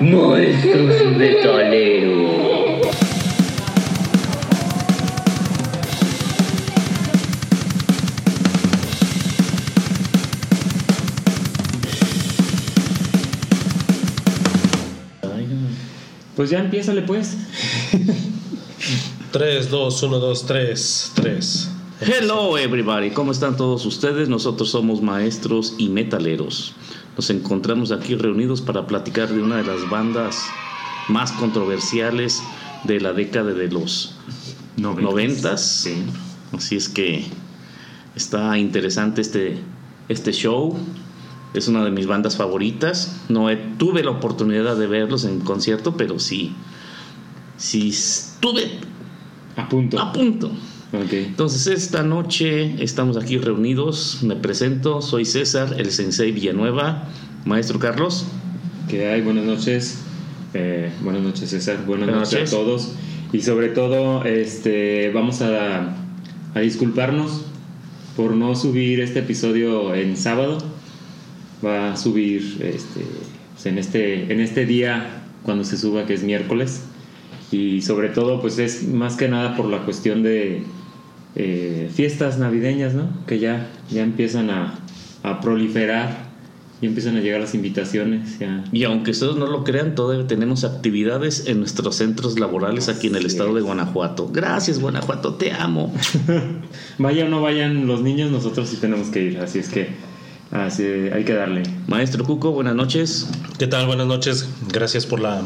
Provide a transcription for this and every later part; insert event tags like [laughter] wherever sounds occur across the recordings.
Maestros metaleros. Pues ya empiézale pues. 3, 2, 1, 2, 3, 3. Hello everybody, ¿cómo están todos ustedes? Nosotros somos maestros y metaleros. Nos encontramos aquí reunidos para platicar de una de las bandas más controversiales de la década de los noventas. Así es que está interesante este, este show. Es una de mis bandas favoritas. No he- tuve la oportunidad de verlos en concierto, pero sí, sí estuve A punto. a punto. Ok. Entonces esta noche estamos aquí reunidos. Me presento, soy César, el Sensei Villanueva. Maestro Carlos. ¿Qué hay? Buenas noches. Eh, buenas noches, César. Buenas, Buenas noches, noches. a todos. Y sobre todo, este, vamos a, a disculparnos por no subir este episodio en sábado. Va a subir este, pues, en, este, en este día cuando se suba, que es miércoles. Y sobre todo, pues es más que nada por la cuestión de eh, fiestas navideñas, ¿no? Que ya, ya empiezan a, a proliferar y empiezan a llegar las invitaciones. Ya, Y aunque ustedes no lo crean, todavía tenemos actividades en nuestros centros laborales aquí en el Así estado es. de Guanajuato. Gracias Guanajuato, te amo. [laughs] Vaya o no vayan los niños, nosotros sí tenemos que ir, así es que así, hay que darle. Maestro Cuco, buenas noches. ¿Qué tal? Buenas noches. Gracias por la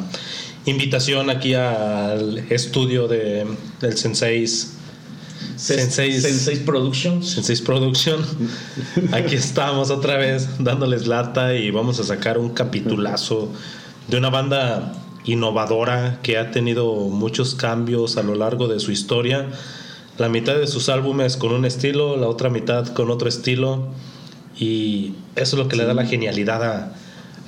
invitación aquí al estudio de, del Senseis. Senseis. Sensei Productions. Senseis Production. Aquí estamos otra vez dándoles lata y vamos a sacar un capitulazo de una banda innovadora que ha tenido muchos cambios a lo largo de su historia. La mitad de sus álbumes con un estilo, la otra mitad con otro estilo. Y eso es lo que le da la genialidad a,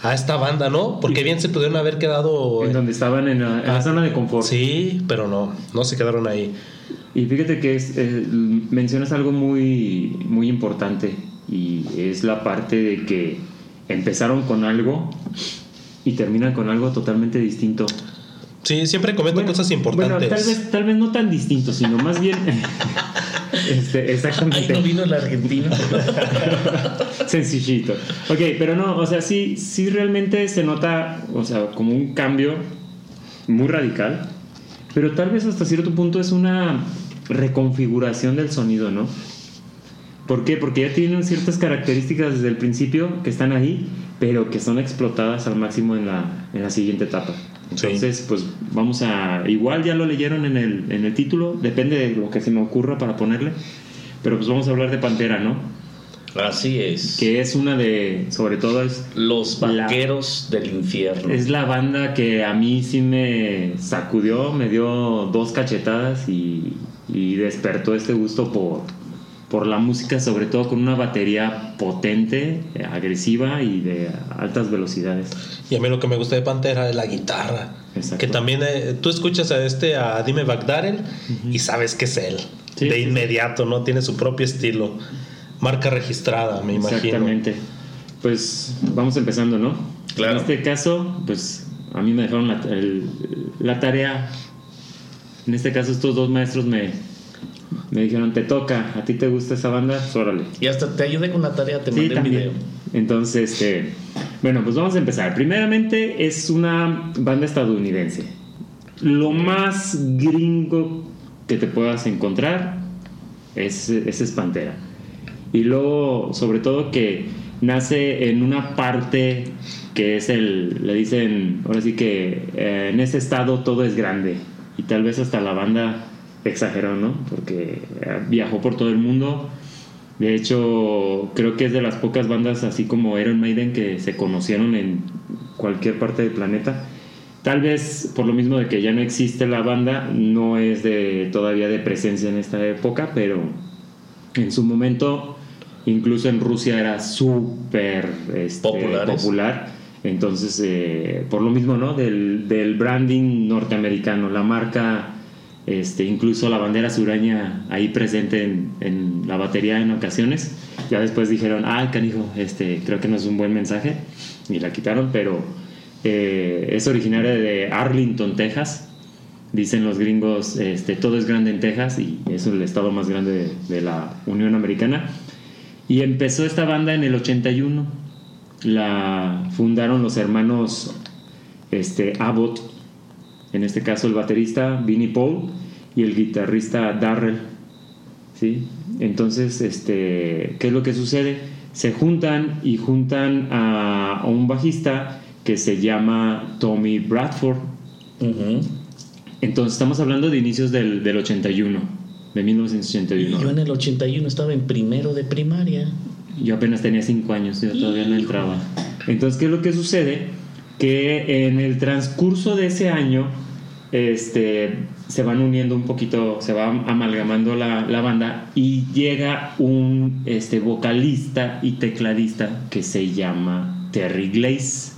a esta banda, ¿no? Porque bien se pudieron haber quedado... En donde estaban en la, en la Ah, zona de confort. Sí, pero no, no se quedaron ahí. Y fíjate que es, eh, mencionas algo muy, muy importante y es la parte de que empezaron con algo y terminan con algo totalmente distinto. Sí, siempre comento cosas importantes. Bueno, tal vez, tal vez no tan distinto, sino más bien... [laughs] este, exactamente. no vino el argentino. [laughs] Sencillito. Ok, pero no, o sea, sí, sí realmente se nota, o sea, como un cambio muy radical, pero tal vez hasta cierto punto es una reconfiguración del sonido, ¿no? ¿Por qué? Porque ya tienen ciertas características desde el principio que están ahí, pero que son explotadas al máximo en la, en la siguiente etapa. Sí. Entonces, pues vamos a... Igual ya lo leyeron en el, en el título, depende de lo que se me ocurra para ponerle, pero pues vamos a hablar de Pantera, ¿no? Así es. que es una de, sobre todo es, Los La- vaqueros del infierno. es la banda que a mí sí me sacudió, me dio dos cachetadas y, y despertó este gusto por, por la música, sobre todo con una batería potente, agresiva y de altas velocidades. Y a mí lo que me gusta de Pantera es la guitarra. Exacto. Que también eh, tú escuchas a este, a Dime Bagdaren, y sabes que es él. Sí, de sí, sí. inmediato, ¿no? Tiene su propio estilo. Marca registrada, me imagino. Exactamente. Pues vamos empezando, ¿no? Claro. En este caso, pues a mí me dejaron la, el- la tarea. En este caso, estos dos maestros me, me dijeron: Te toca, ¿a ti te gusta esa banda? Pues, órale. Y hasta te ayudé con la tarea, te Sí, mandé un también. video. Entonces, este, bueno, pues vamos a empezar. Primeramente, es una banda estadounidense. Lo más gringo que te puedas encontrar es, es Espantera. Y luego, sobre todo, que nace en una parte que es el, le dicen, ahora sí que eh, en ese estado todo es grande. Y tal vez hasta la banda exageró, ¿no? Porque eh, viajó por todo el mundo. De hecho, creo que es de las pocas bandas así como Iron Maiden que se conocieron en cualquier parte del planeta. Tal vez por lo mismo de que ya no existe la banda, no es de todavía de presencia en esta época, pero en su momento, incluso en Rusia era súper este, popular. Entonces, eh, por lo mismo, ¿no? Del, del branding norteamericano, la marca, este, incluso la bandera sureña ahí presente en, en la batería en ocasiones. Ya después dijeron, ah, canijo, este, creo que no es un buen mensaje. Y la quitaron, pero eh, es originaria de Arlington, Texas. Dicen los gringos, este, todo es grande en Texas y es el estado más grande de, de la Unión Americana. Y empezó esta banda en el 81. La fundaron los hermanos este, Abbott, en este caso el baterista Vinnie Paul y el guitarrista Darrell. ¿sí? Entonces, este, ¿qué es lo que sucede? Se juntan y juntan a, a un bajista que se llama Tommy Bradford. Entonces estamos hablando de inicios del, del 81, de 1981. Yo en el 81 estaba en primero de primaria. Yo apenas tenía 5 años, yo todavía no entraba. Entonces, ¿qué es lo que sucede? Que en el transcurso de ese año este, se van uniendo un poquito, se va amalgamando la, la banda y llega un este, vocalista y tecladista que se llama Terry Glaze.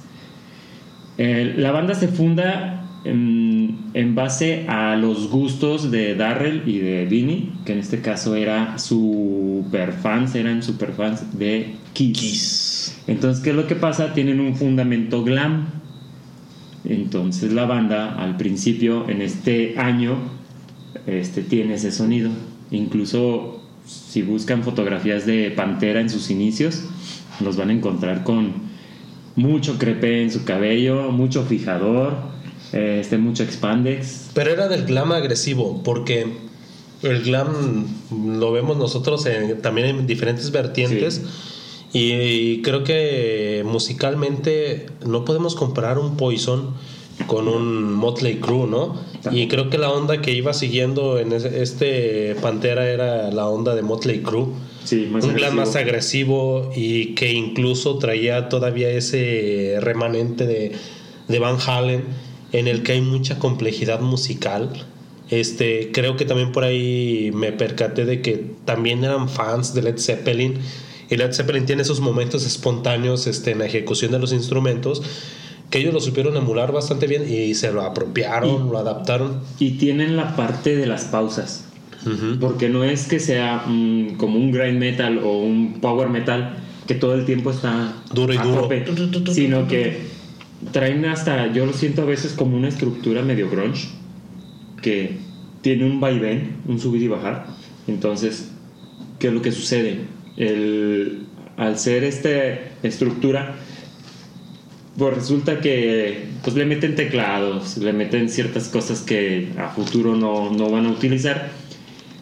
Eh, la banda se funda en, en base a los gustos de Darrell y de Vinnie, que en este caso era super fans, eran super fans de Kiss. Kiss. Entonces, ¿qué es lo que pasa? Tienen un fundamento glam. Entonces la banda al principio, en este año, este, tiene ese sonido. Incluso si buscan fotografías de Pantera en sus inicios, los van a encontrar con mucho crepé en su cabello, mucho fijador, eh, este, mucho expandex. Pero era del glam agresivo, porque el glam lo vemos nosotros en- también en diferentes vertientes. Y creo que musicalmente no podemos comparar un Poison con un Motley Crue, ¿no? Y creo que la onda que iba siguiendo en este Pantera era la onda de Motley Crue. Sí, más un glam agresivo. más agresivo y que incluso traía todavía ese remanente de, de Van Halen en el que hay mucha complejidad musical. Este, creo que también por ahí me percaté de que también eran fans de Led Zeppelin y Led Zeppelin tiene esos momentos espontáneos este, en la ejecución de los instrumentos que ellos lo supieron emular bastante bien y se lo apropiaron, Y- lo adaptaron. Y tienen la parte de las pausas. Porque no es que sea mm, como un grind metal o un power metal que todo el tiempo está Duro y duro. tope, sino que traen hasta, yo lo siento a veces como una estructura medio grunge, que tiene un vaivén, un subir y bajar. Entonces, ¿qué es lo que sucede? El, al ser esta estructura, pues resulta que pues le meten teclados, le meten ciertas cosas que a futuro no, no van a utilizar.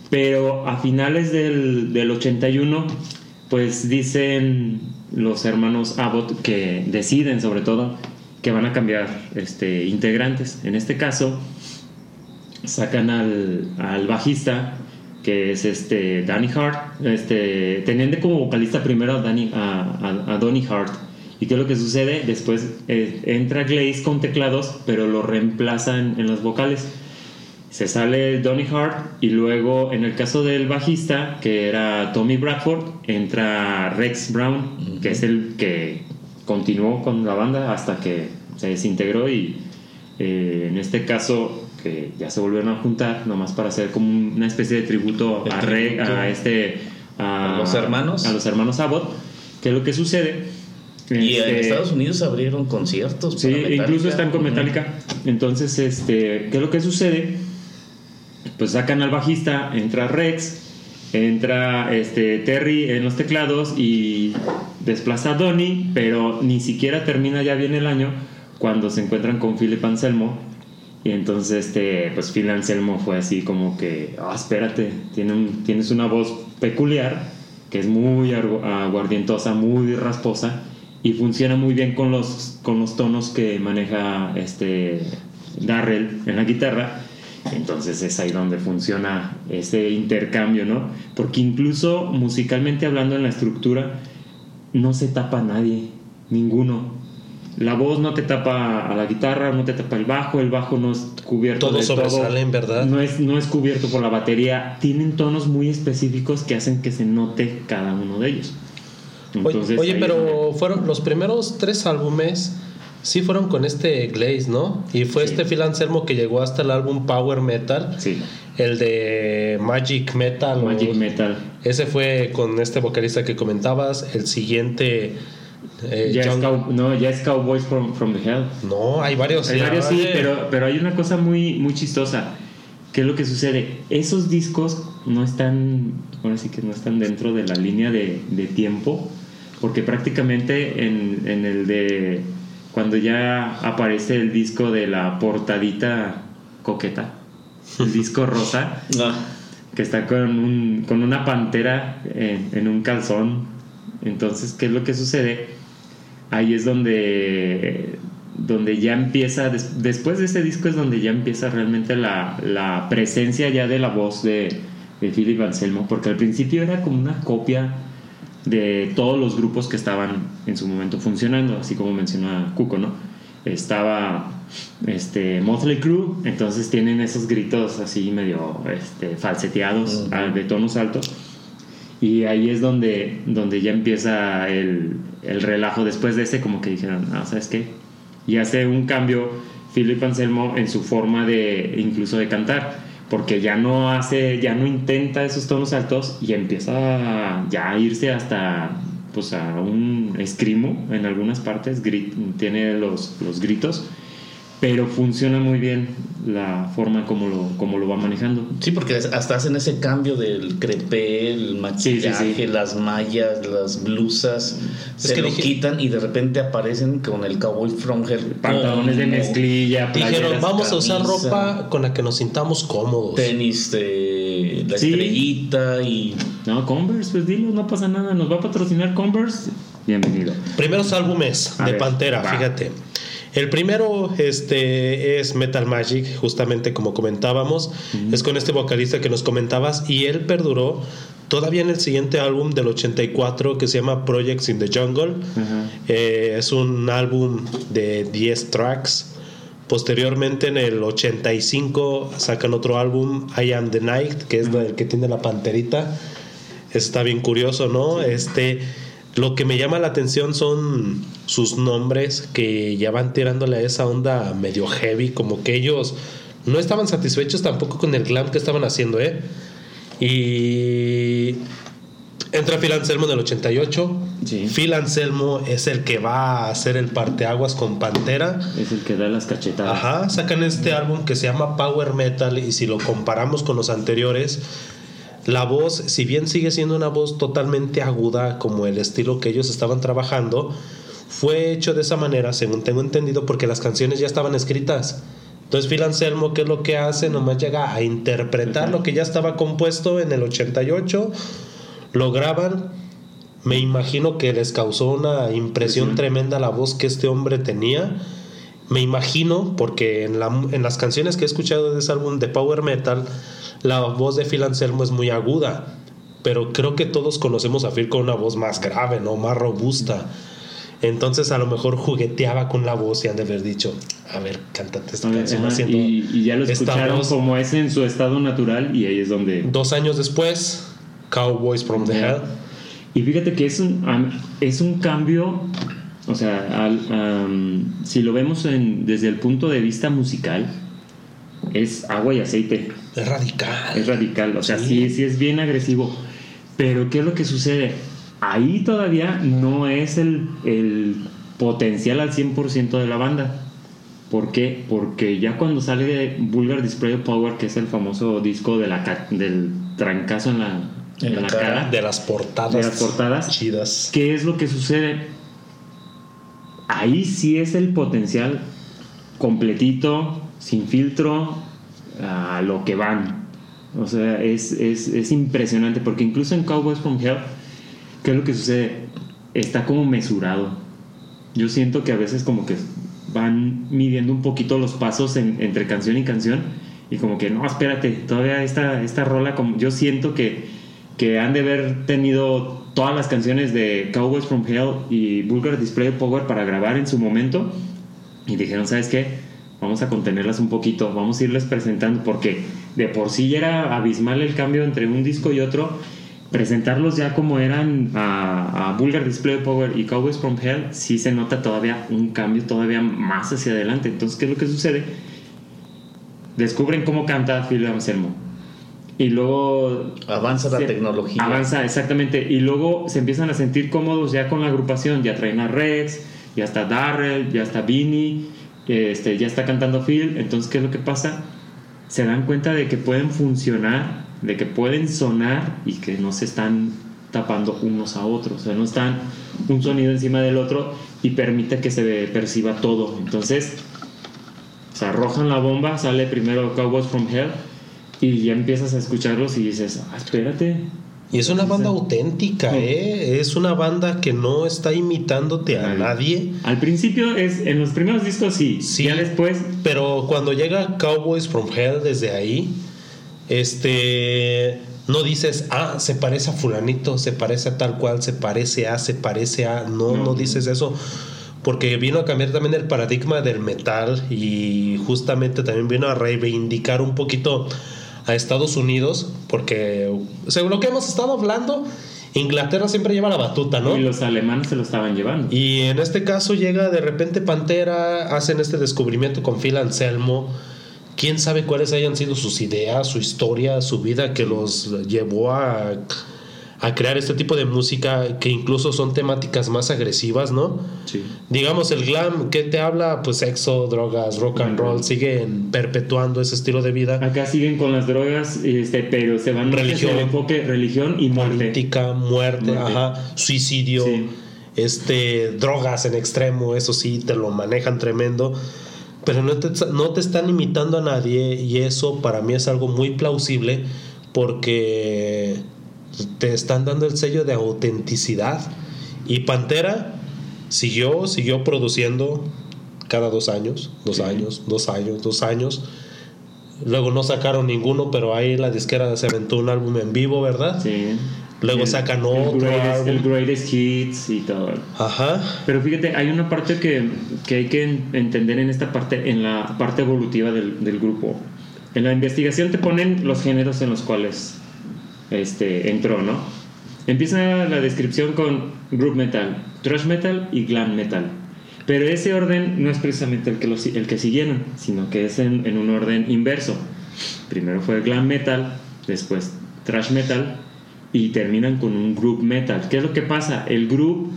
Pero a finales del, del 81, pues dicen los hermanos Abbott que deciden sobre todo que van a cambiar este, integrantes. En este caso, sacan al, al bajista que es este Danny Hart. Este, tenían de como vocalista primero a, Danny, a, a, a Donny Hart. ¿Y qué es lo que sucede? Después eh, entra Glaze con teclados, pero lo reemplazan en los vocales. Se sale Donny Hart y luego en el caso del bajista, que era Tommy Bradford, entra Rex Brown, que es el que continuó con la banda hasta que se desintegró y eh, en este caso que ya se volvieron a juntar nomás para hacer como una especie de tributo a, tributo. a este ¿A los hermanos? a los hermanos Abbott que es lo que sucede Y en Este, Estados Unidos abrieron conciertos. Sí, para incluso están con. Metallica. Entonces, este, ¿qué es lo que sucede? Pues sacan al bajista, entra Rex, entra este, Terry en los teclados y desplaza a Donny, pero ni siquiera termina ya bien el año cuando se encuentran con Philip Anselmo. Y entonces, este, pues Phil Anselmo fue así como que, ah, espérate, tiene un- tienes una voz peculiar, que es muy aguardientosa, muy rasposa, y funciona muy bien con los, con los tonos que maneja este Darrell en la guitarra. Entonces es ahí donde funciona ese intercambio, ¿no? Porque incluso musicalmente hablando en la estructura, no se tapa nadie, ninguno. La voz no te tapa a la guitarra, no te tapa el bajo, el bajo no es cubierto todo. sobresalen, ¿verdad? No es, no es cubierto por la batería. Tienen tonos muy específicos que hacen que se note cada uno de ellos. Oye, Entonces, oye, pero donde- fueron los primeros tres álbumes Sí, fueron con este Glaze, ¿no? Y fue Sí. este Phil Anselmo que llegó hasta el álbum Power Metal, Sí, el de Magic Metal. o- Magic Metal. Ese fue con este vocalista que comentabas. El siguiente. eh, Ya es, John- cow- no, ya es Cowboys from, from the Hell. No, hay varios. Hay varios, sí, pero, pero hay una cosa muy, muy chistosa. ¿Qué es lo que sucede? Esos discos no están, ahora sí que no están dentro de la línea de, de tiempo, porque prácticamente en, en el de cuando ya aparece el disco de la portadita coqueta, el disco rosa, [laughs] Ah, que está con, un, con una pantera en, en un calzón. Entonces, ¿qué es lo que sucede? Ahí es donde, donde ya empieza, des- después de ese disco es donde ya empieza realmente la, la presencia ya de la voz de, de Philip Anselmo, porque al principio era como una copia de todos los grupos que estaban en su momento funcionando, así como menciona Cuco, ¿no? Estaba este, Motley Crue, entonces tienen esos gritos así medio este, falseteados, Ujú. ah, de tonos altos. Y ahí es donde, donde ya empieza el, el relajo. Después de ese, como que dijeron, ah, ¿sabes qué? Y hace un cambio Philip Anselmo en su forma de, incluso de cantar. Porque ya no hace, ya no intenta esos tonos altos y empieza ya a irse hasta, pues a un escrimo en algunas partes, grit- tiene los, los gritos. Pero funciona muy bien la forma como lo, como lo va manejando. Sí, porque hasta hacen ese cambio del crepé, el maquillaje, Sí, sí, sí. las mallas, las blusas, se que lo dije- quitan y de repente aparecen con el cowboy from hell. Pantalones de mezclilla, Dijeron, vamos a usar ropa con la que nos sintamos cómodos. Tenis de la Sí. estrellita y No, Converse, pues dilo, no pasa nada. Nos va a patrocinar Converse. Bienvenido. Primeros álbumes A de ver, Pantera, va. fíjate. El primero este, es Metal Magic, justamente como comentábamos. Es con este vocalista que nos comentabas y él perduró todavía en el siguiente álbum del 84 que se llama Projects in the Jungle. Eh, es un álbum de 10 tracks. Posteriormente en el 85 sacan otro álbum, I Am the Night, que es el que tiene la panterita. Está bien curioso, ¿no? Este, lo que me llama la atención son sus nombres que ya van tirándole a esa onda medio heavy, como que ellos no estaban satisfechos tampoco con el glam que estaban haciendo, ¿eh? Y entra Phil Anselmo en el 88. Sí. Phil Anselmo es el que va a hacer el parteaguas con Pantera. Es el que da las cachetadas. Ajá, sacan este álbum que se llama Power Metal y si lo comparamos con los anteriores, la voz, si bien sigue siendo una voz totalmente aguda como el estilo que ellos estaban trabajando, fue hecho de esa manera, según tengo entendido, porque las canciones ya estaban escritas. Entonces Phil Anselmo, ¿qué es lo que hace? Nomás llega a interpretar lo que ya estaba compuesto en el 88, lo graban, me imagino que les causó una impresión tremenda la voz que este hombre tenía. Me imagino, porque en, la- en las canciones que he escuchado de ese álbum de Power Metal, la voz de Phil Anselmo es muy aguda. Pero creo que todos conocemos a Phil con una voz más grave, ¿no? Más robusta. Entonces a lo mejor jugueteaba con la voz y han de haber dicho, a ver, cántate esta Ajá, canción haciendo y, y ya lo escucharon voz. como es en su estado natural y ahí es donde... Dos años después, Cowboys from the Hell. Y fíjate que es un, es un cambio, o sea, al- am, si lo vemos en- desde el punto de vista musical, es agua y aceite, Es radical. es radical, o sea, Sí. sí, sí es bien agresivo. Pero ¿qué es lo que sucede? Ahí todavía no es el, el potencial al 100% de la banda. ¿Por qué? Porque ya cuando sale de Vulgar Display of Power, que es el famoso disco de la, del trancazo en la, En la cara. De las portadas. De las portadas. Chidas. ¿Qué es lo que sucede? Ahí sí es el potencial completito, sin filtro, a lo que van. O sea, es, es, es impresionante porque incluso en Cowboys from Hell, ¿qué es lo que sucede? Está como mesurado. Yo siento que a veces como que van midiendo un poquito los pasos en- entre canción y canción y como que no, espérate, todavía esta, esta rola, como, yo siento que, que han de haber tenido todas las canciones de Cowboys from Hell y Vulgar Display of Power para grabar en su momento y dijeron, ¿sabes qué? Vamos a contenerlas un poquito, vamos a irles presentando porque de por sí ya era abismal el cambio entre un disco y otro presentarlos ya como eran a, a Vulgar Display of Power y Cowboys from Hell, sí se nota todavía un cambio todavía más hacia adelante. Entonces, ¿qué es lo que sucede? Descubren cómo canta Phil Anselmo. Y luego Avanza la se- tecnología. Avanza, exactamente. Y luego se empiezan a sentir cómodos ya con la agrupación. Ya traen a Rex, ya está Darrell, ya está Vinny, este, ya está cantando Phil. Entonces, ¿qué es lo que pasa? Se dan cuenta de que pueden funcionar, de que pueden sonar y que no se están tapando unos a otros. O sea, no están un sonido encima del otro y permite que se perciba todo. Entonces, se arrojan la bomba, sale primero Cowboys from Hell y ya empiezas a escucharlos y dices, ah, espérate. Y es una banda auténtica, ¿eh? Es una banda que no está imitándote a nadie. Al principio es, en los primeros discos sí, Sí. ya después, Pero cuando llega Cowboys from Hell desde ahí, este no dices, ah, se parece a fulanito, se parece a tal cual, se parece a, se parece a, no, no, No. dices eso. Porque vino a cambiar también el paradigma del metal y justamente también vino a reivindicar un poquito a Estados Unidos, porque según lo que hemos estado hablando, Inglaterra siempre lleva la batuta, ¿no? y los alemanes se lo estaban llevando. Y en este caso llega de repente Pantera, hacen este descubrimiento con Phil Anselmo. Quién sabe cuáles hayan sido sus ideas, su historia, su vida que los llevó a, a crear este tipo de música que incluso son temáticas más agresivas, ¿no? Sí. Digamos, el glam, ¿qué te habla? Pues sexo, drogas, rock and roll, siguen perpetuando ese estilo de vida. Acá siguen con las drogas, este, pero se van hacia Religión. el enfoque religión y muerte. política, muerte, Muerte. ajá, suicidio, Sí. este, drogas en extremo, eso sí, te lo manejan tremendo. Pero no te, no te están imitando a nadie y eso para mí es algo muy plausible porque te están dando el sello de autenticidad. Y Pantera siguió, siguió produciendo cada dos años, dos Sí. años, dos años, dos años. Luego no sacaron ninguno, pero ahí la disquera se aventó un álbum en vivo, ¿verdad? Sí. Luego El- sacan el otro greatest, álbum. el greatest hits y todo. Ajá. Pero fíjate, hay una parte que, que hay que en- entender en esta parte, en la parte evolutiva del, del grupo. En la investigación te ponen los géneros en los cuales este, entró, ¿no? Empieza la descripción con group metal, thrash metal y glam metal. Pero ese orden no es precisamente el que, lo si- el que siguieron, sino que es en, en un orden inverso. Primero fue glam metal, después thrash metal y terminan con un group metal. ¿Qué es lo que pasa? El group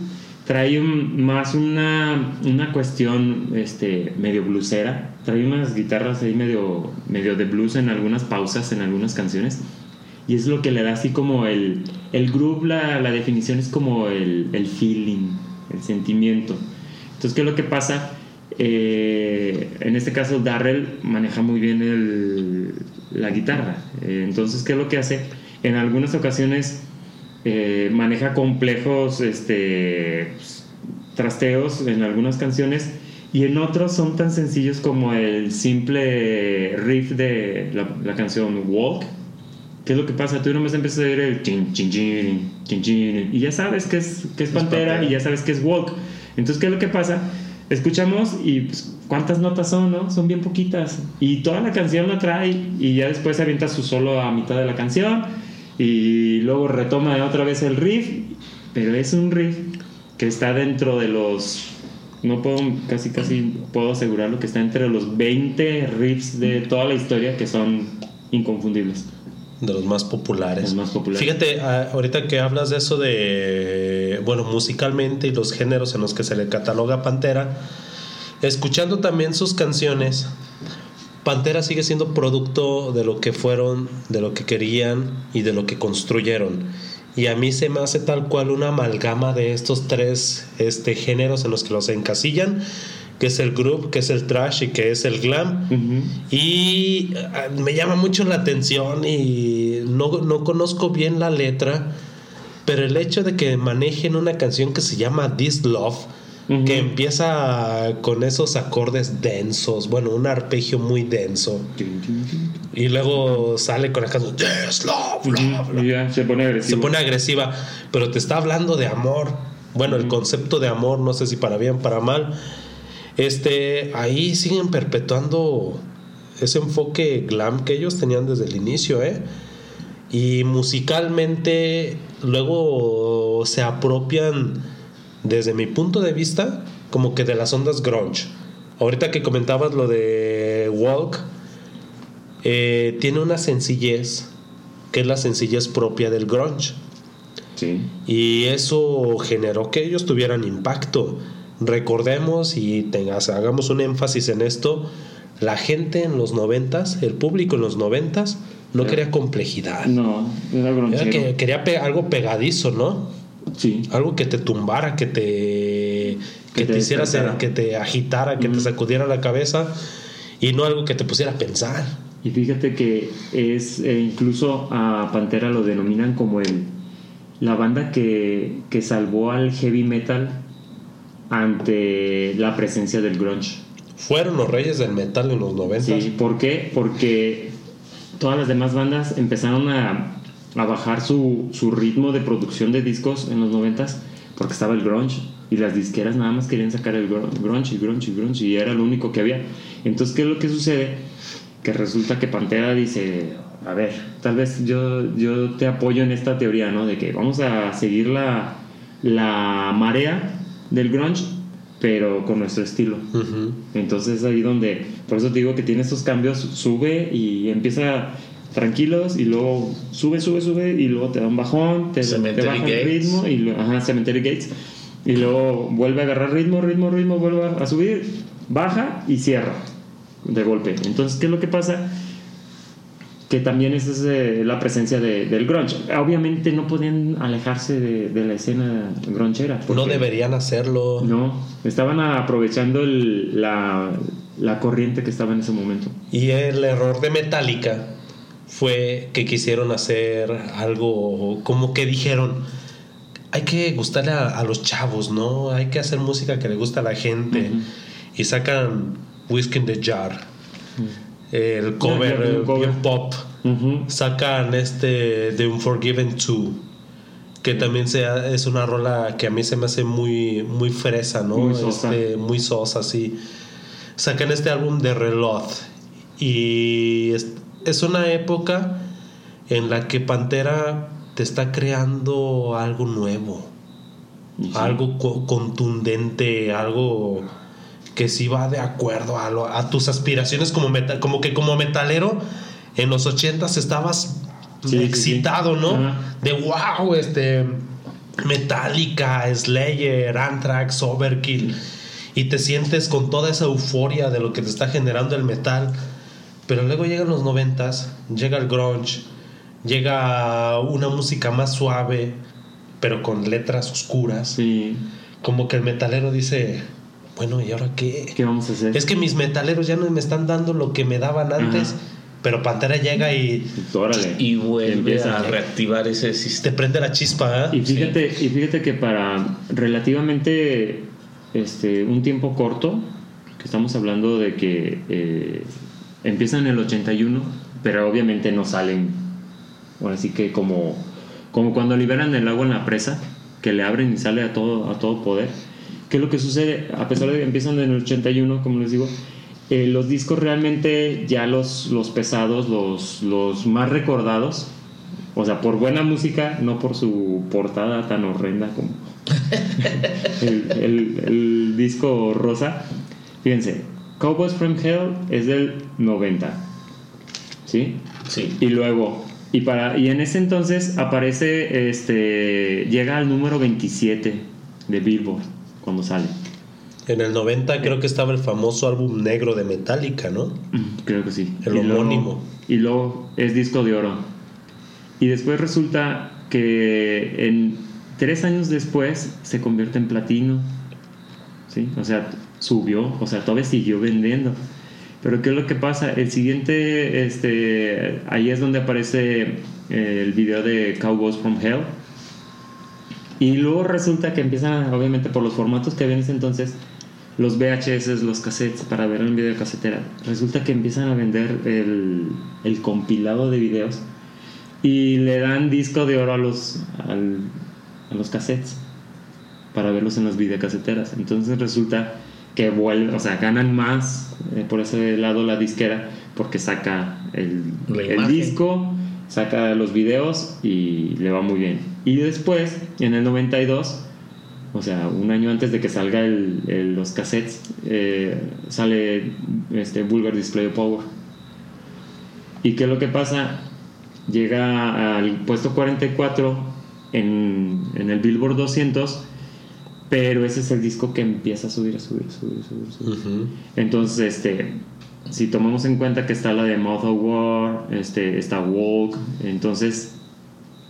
trae un- más una, una cuestión este, medio bluesera. Trae unas guitarras ahí medio, medio de blues en algunas pausas, en algunas canciones. Y es lo que le da así como el... El group, la, la definición es como el, el feeling, el sentimiento. Entonces, ¿qué es lo que pasa? Eh, en este caso, Darrell maneja muy bien el- la guitarra. Eh, entonces, ¿qué es lo que hace? En algunas ocasiones eh, maneja complejos este, pues, trasteos en algunas canciones y en otros son tan sencillos como el simple riff de la canción Walk. ¿Qué es lo que pasa? Tú nomás empiezas a oír el chin, chin, chin, chin, chin, y ya sabes que es, que es Pantera Pantera. y ya sabes que es Walk. Entonces, ¿qué es lo que pasa? Escuchamos y pues, ¿cuántas notas son, no? Son bien poquitas. Y toda la canción la trae y ya después se avienta su solo a mitad de la canción y luego retoma otra vez el riff, pero es un riff que está dentro de los no puedo casi casi puedo asegurarlo que está entre los 20 riffs de toda la historia que son inconfundibles. De los más populares. Los más populares. Fíjate, ah, ahorita que hablas de eso de, bueno, musicalmente y los géneros en los que se le cataloga Pantera, escuchando también sus canciones, Pantera sigue siendo producto de lo que fueron, de lo que querían y de lo que construyeron. Y a mí se me hace tal cual una amalgama de estos tres este, géneros en los que los encasillan, que es el group, que es el trash y que es el glam. Ujú. Y ah, me llama mucho la atención y no, no conozco bien la letra, pero el hecho de que manejen una canción que se llama This Love, Ujú. que empieza con esos acordes densos, bueno, un arpegio muy denso, y luego sale con la canción This Love, love, love. Y ya se pone se agresivo. pone agresiva, pero te está hablando de amor. Bueno, el concepto de amor, no sé si para bien, para mal. Este, ahí siguen perpetuando ese enfoque glam que ellos tenían desde el inicio, ¿eh? Y musicalmente luego se apropian, desde mi punto de vista, como que de las ondas grunge. Ahorita que comentabas lo de Walk, eh, tiene una sencillez, que es la sencillez propia del grunge. Sí. Y eso generó que ellos tuvieran impacto. Recordemos y tengas, hagamos un énfasis en esto. La gente en los noventas, el público en los noventas, no quería complejidad. No, era Era gronchero. que quería pe- algo pegadizo, ¿no? Sí. Algo que te tumbara, que te, que Que te, te hiciera, despertara. que te agitara, que te sacudiera la cabeza y no algo que te pusiera a pensar. Y fíjate que es eh, incluso a Pantera lo denominan como el la banda que, que salvó al heavy metal ante la presencia del grunge. Fueron los reyes del metal en los noventas. Sí, ¿por qué? Porque todas las demás bandas empezaron a, a bajar su, su ritmo de producción de discos en los noventas porque estaba el grunge y las disqueras nada más querían sacar el gr- grunge y grunge y grunge y era lo único que había. Entonces, ¿qué es lo que sucede? Que resulta que Pantera dice, a ver, tal vez yo, yo te apoyo en esta teoría, ¿no? De que vamos a seguir la, la marea del grunge, pero con nuestro estilo. Ujú. Entonces ahí donde, por eso te digo que tiene estos cambios, sube y empieza tranquilos y luego sube, sube, sube y luego te da un bajón, te, baja Gates. el ritmo y ajá, Cemetery Gates y luego vuelve a agarrar ritmo, ritmo, ritmo, vuelve a subir, baja y cierra de golpe. Entonces, ¿qué es lo que pasa? Que también es eh, la presencia de- del grunge. Obviamente no podían alejarse de, de la escena grunchera. No deberían hacerlo. no, estaban aprovechando el- la, la corriente que estaba en ese momento. Y el error de Metallica fue que quisieron hacer algo como que dijeron, hay que gustarle a, a los chavos, ¿no? Hay que hacer música que le gusta a la gente. Ujú. Y sacan Whiskey in the Jar, el cover, bien pop. Sacan este The Unforgiven 2, que también sea, es una rola que a mí se me hace muy, muy fresa, ¿no? Muy sosa. Este, muy sosa, sí. Sacan este álbum de Reload y es, es una época en la que Pantera te está creando algo nuevo, sí. algo co- contundente, algo que sí va de acuerdo a, lo- a tus aspiraciones como metal, como que como metalero en los ochentas estabas Sí, sí, sí. excitado, ¿no? De wow, este Metallica, Slayer, Anthrax, Overkill y te sientes con toda esa euforia de lo que te está generando el metal. Pero luego llegan los noventas, llega el grunge, llega una música más suave, pero con letras oscuras. Como que el metalero dice, bueno, ¿y ahora qué? ¿Qué vamos a hacer? Es que mis metaleros ya no me están dando lo que me daban antes, Ajá. pero Pantera llega y Órale. Y vuelve Empieza. a reactivar ese te sistema. prende la chispa. ¿eh? Y fíjate, y fíjate que para relativamente este, un tiempo corto, que estamos hablando de que eh, empiezan en el 81, pero obviamente no salen, ahora sí que como, como cuando liberan el agua en la presa, que le abren y sale a todo, a todo poder. ¿Qué es lo que sucede? A pesar de que empiezan en el 81, como les digo, eh, los discos realmente ya los, los pesados, los, los más recordados, o sea, por buena música, no por su portada tan horrenda como [laughs] el, el- el disco rosa. Fíjense, Cowboys from Hell es del 90. ¿Sí? Sí. Y luego, y, para, y en ese entonces aparece, este, llega al número 27 de Billboard cuando sale. En el 90 creo que estaba el famoso álbum negro de Metallica, ¿no? Mm, Creo que sí. El Y luego- homónimo. y luego es disco de oro. Y después resulta que en tres años después se convierte en platino. ¿Sí? O sea, subió, o sea, todavía siguió vendiendo. Pero ¿qué es lo que pasa? El siguiente, este, ahí es donde aparece eh, el video de Cowboys from Hell. Y luego resulta que empiezan, obviamente por los formatos que había en ese entonces, los VHS, los cassettes para ver en videocasetera. Resulta que empiezan a vender el, el compilado de videos y le dan disco de oro a los, al- a los cassettes para verlos en las videocaseteras. Entonces resulta que vuelve, o sea, ganan más eh, por ese lado la disquera porque saca el, el disco, saca los videos y le va muy bien. Y después, en el 92, o sea, un año antes de que salga el, el- los cassettes, eh, sale este Vulgar Display of Power. ¿Y qué es lo que pasa? Llega al puesto 44 en, en el Billboard 200, pero ese es el disco que empieza a subir, a subir, a subir, a subir. a subir. Ujú. Entonces, este, si tomamos en cuenta que está la de Mouth of War, este, está Walk, entonces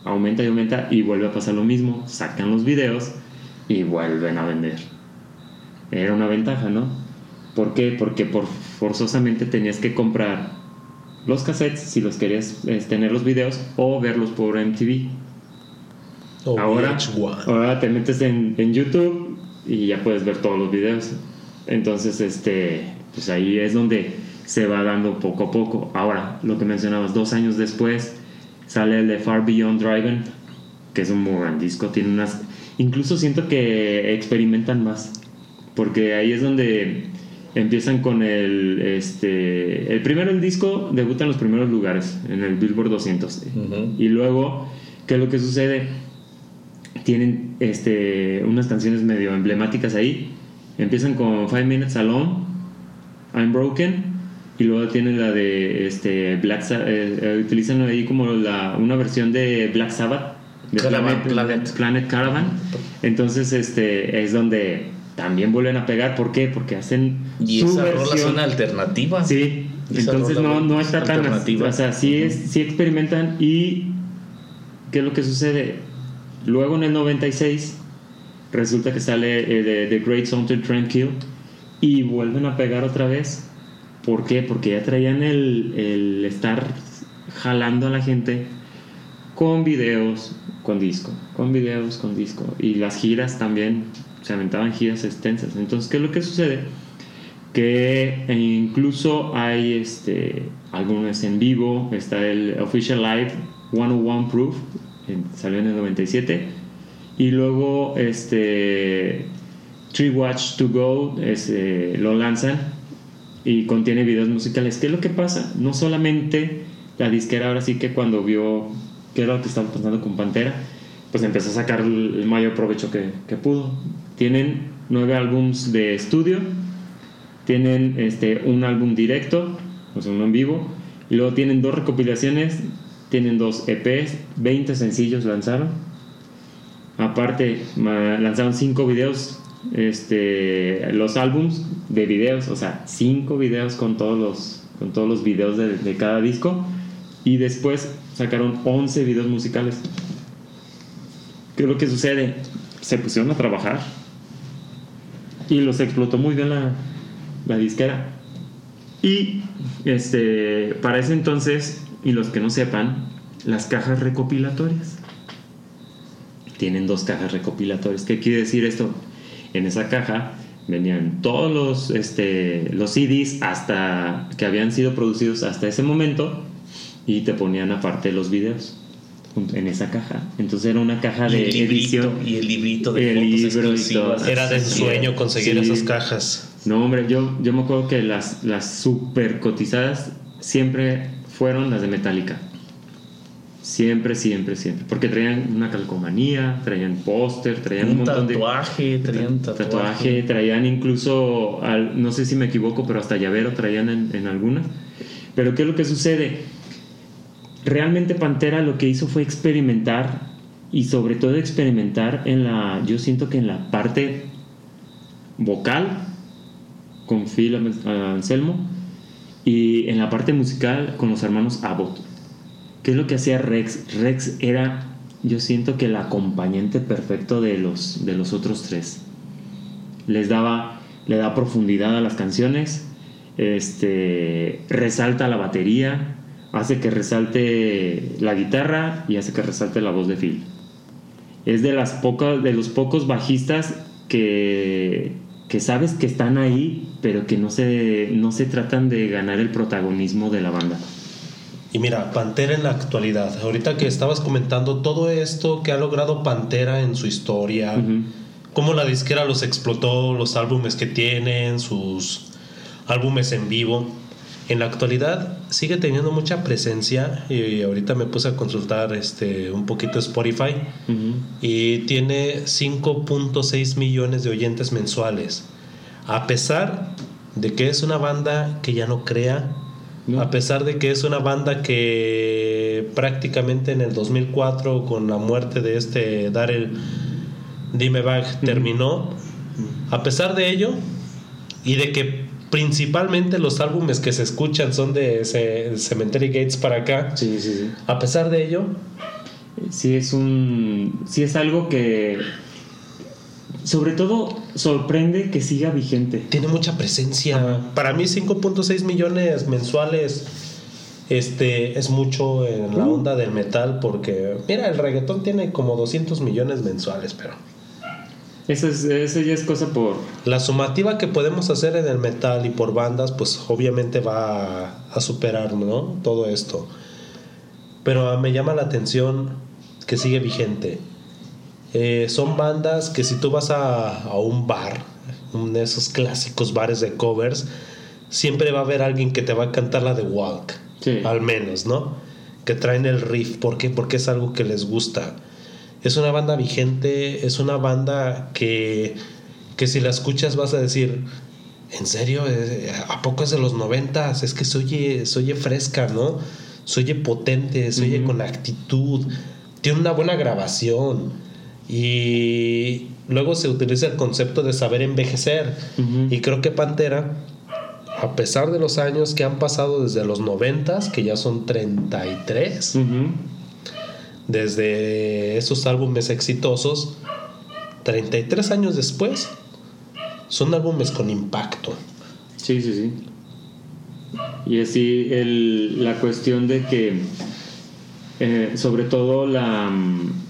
aumenta y aumenta y vuelve a pasar lo mismo. Sacan los videos y vuelven a vender. Era una ventaja, ¿no? ¿Por qué? Porque por, forzosamente tenías que comprar los cassettes si los querías eh, tener los videos o verlos por MTV. O Ahora, VH1. ahora te metes en, en YouTube y ya puedes ver todos los videos. Entonces, este, pues ahí es donde se va dando poco a poco. Ahora, lo que mencionabas, dos años después sale el de Far Beyond Driving, que es un muy gran disco. Tiene unas, incluso siento que experimentan más, porque ahí es donde empiezan con el, este, el primero el disco debuta en los primeros lugares en el Billboard 200 Ujú. y luego, ¿qué es lo que sucede? Tienen este, unas canciones medio emblemáticas ahí. Empiezan con Five Minutes Alone, I'm Broken, y luego tienen la de este, Black Sa- eh, eh, utilizan ahí como la, una versión de Black Sabbath, de Caravan, Planet. Planet Caravan. Entonces, este, es donde también vuelven a pegar. ¿Por qué? Porque hacen Y su esa rola versión. suena alternativa. Sí, Esa entonces no, no es está tan... O sea, sí, es, sí experimentan y... ¿Qué es lo que sucede? Luego en el 96 resulta que sale eh, de The Great Something Tranquil y vuelven a pegar otra vez. ¿Por qué? Porque ya traían el, el estar jalando a la gente con videos, con disco, con videos, con disco. Y las giras también, se aventaban giras extensas. Entonces, ¿qué es lo que sucede? que incluso hay este álbumes en vivo está el Official Live 101 Proof salió en el 97 y luego este Tree Watch to Go este, lo lanzan y contiene videos musicales ¿qué es lo que pasa? no solamente la disquera ahora sí que cuando vio qué era lo que estaba pasando con Pantera pues empezó a sacar el mayor provecho que, que pudo tienen nueve álbums de estudio tienen este, un álbum directo, o sea, uno en vivo, y luego tienen dos recopilaciones, tienen dos EPs, 20 sencillos lanzaron. Aparte, lanzaron cinco videos, este, los álbums de videos, o sea, cinco videos con todos los, con todos los videos de, de cada disco, y después sacaron 11 videos musicales. ¿Qué es lo que sucede? Se pusieron a trabajar y los explotó muy bien la, la disquera. Y este, para ese entonces, y los que no sepan, las cajas recopilatorias. Tienen dos cajas recopilatorias. ¿Qué quiere decir esto? En esa caja venían todos los, este, los CDs hasta que habían sido producidos hasta ese momento y te ponían aparte los videos en esa caja. Entonces era una caja de el librito, edición. y el librito de El fotos libro y exclusivas. todo. Era de sueño conseguir sí. esas cajas. No, hombre, yo, yo me acuerdo que las, las super cotizadas siempre fueron las de Metallica. Siempre, siempre, siempre. Porque traían una calcomanía, traían póster, traían un, un montón de tatuaje, traían tatuaje. tatuaje, traían incluso, al- no sé si me equivoco, pero hasta llavero traían en, en algunas. Pero ¿qué es lo que sucede? Realmente Pantera lo que hizo fue experimentar y sobre todo experimentar en la, yo siento que en la parte vocal con Phil Anselmo y en la parte musical con los hermanos Abbott. ¿Qué es lo que hacía Rex? Rex era, yo siento que el acompañante perfecto de los, de los otros tres. Les daba, le da profundidad a las canciones, este, resalta la batería, hace que resalte la guitarra y hace que resalte la voz de Phil. Es de las pocas, de los pocos bajistas que, que sabes que están ahí, pero que no se, no se tratan de ganar el protagonismo de la banda. Y mira, Pantera en la actualidad. Ahorita que estabas comentando todo esto que ha logrado Pantera en su historia, cómo la disquera los explotó, los álbumes que tienen, sus álbumes en vivo. en la actualidad sigue teniendo mucha presencia y ahorita me puse a consultar este un poquito Spotify y tiene 5.6 millones de oyentes mensuales. A pesar de que es una banda que ya no crea, No. a pesar de que es una banda que prácticamente en el 2004 con la muerte de este Daryl Dimebag terminó, a pesar de ello y de que principalmente los álbumes que se escuchan son de Ce- Cemetery Gates para acá, Sí, sí, sí. a pesar de ello, Sí es un. Sí es algo que. Sobre todo sorprende que siga vigente. tiene mucha presencia. Para mí 5.6 millones mensuales este es mucho en la onda del metal porque mira, el reggaetón tiene como 200 millones mensuales, pero Eso, es, eso ya es cosa por. la sumativa que podemos hacer en el metal y por bandas pues obviamente va a, a superar, ¿no? Todo esto. Pero ah, me llama la atención que sigue vigente. Eh, son bandas que si tú vas a, a un bar, uno de esos clásicos bares de covers, siempre va a haber alguien que te va a cantar la de Walk. Sí. Al menos, ¿no? Que traen el riff. ¿Por qué? Porque es algo que les gusta. Es una banda vigente, es una banda que, que si la escuchas vas a decir, ¿en serio? Eh, ¿A poco es de los noventas? Es que se oye, se oye fresca, ¿no? Se oye potente, se oye con actitud, tiene una buena grabación. Y luego se utiliza el concepto de saber envejecer. Y creo que Pantera, a pesar de los años que han pasado desde los noventas, que ya son 33, Ujú. desde esos álbumes exitosos, 33 años después, son álbumes con impacto. Sí, sí, sí. Y así el, la cuestión de que, eh, sobre todo la, mm,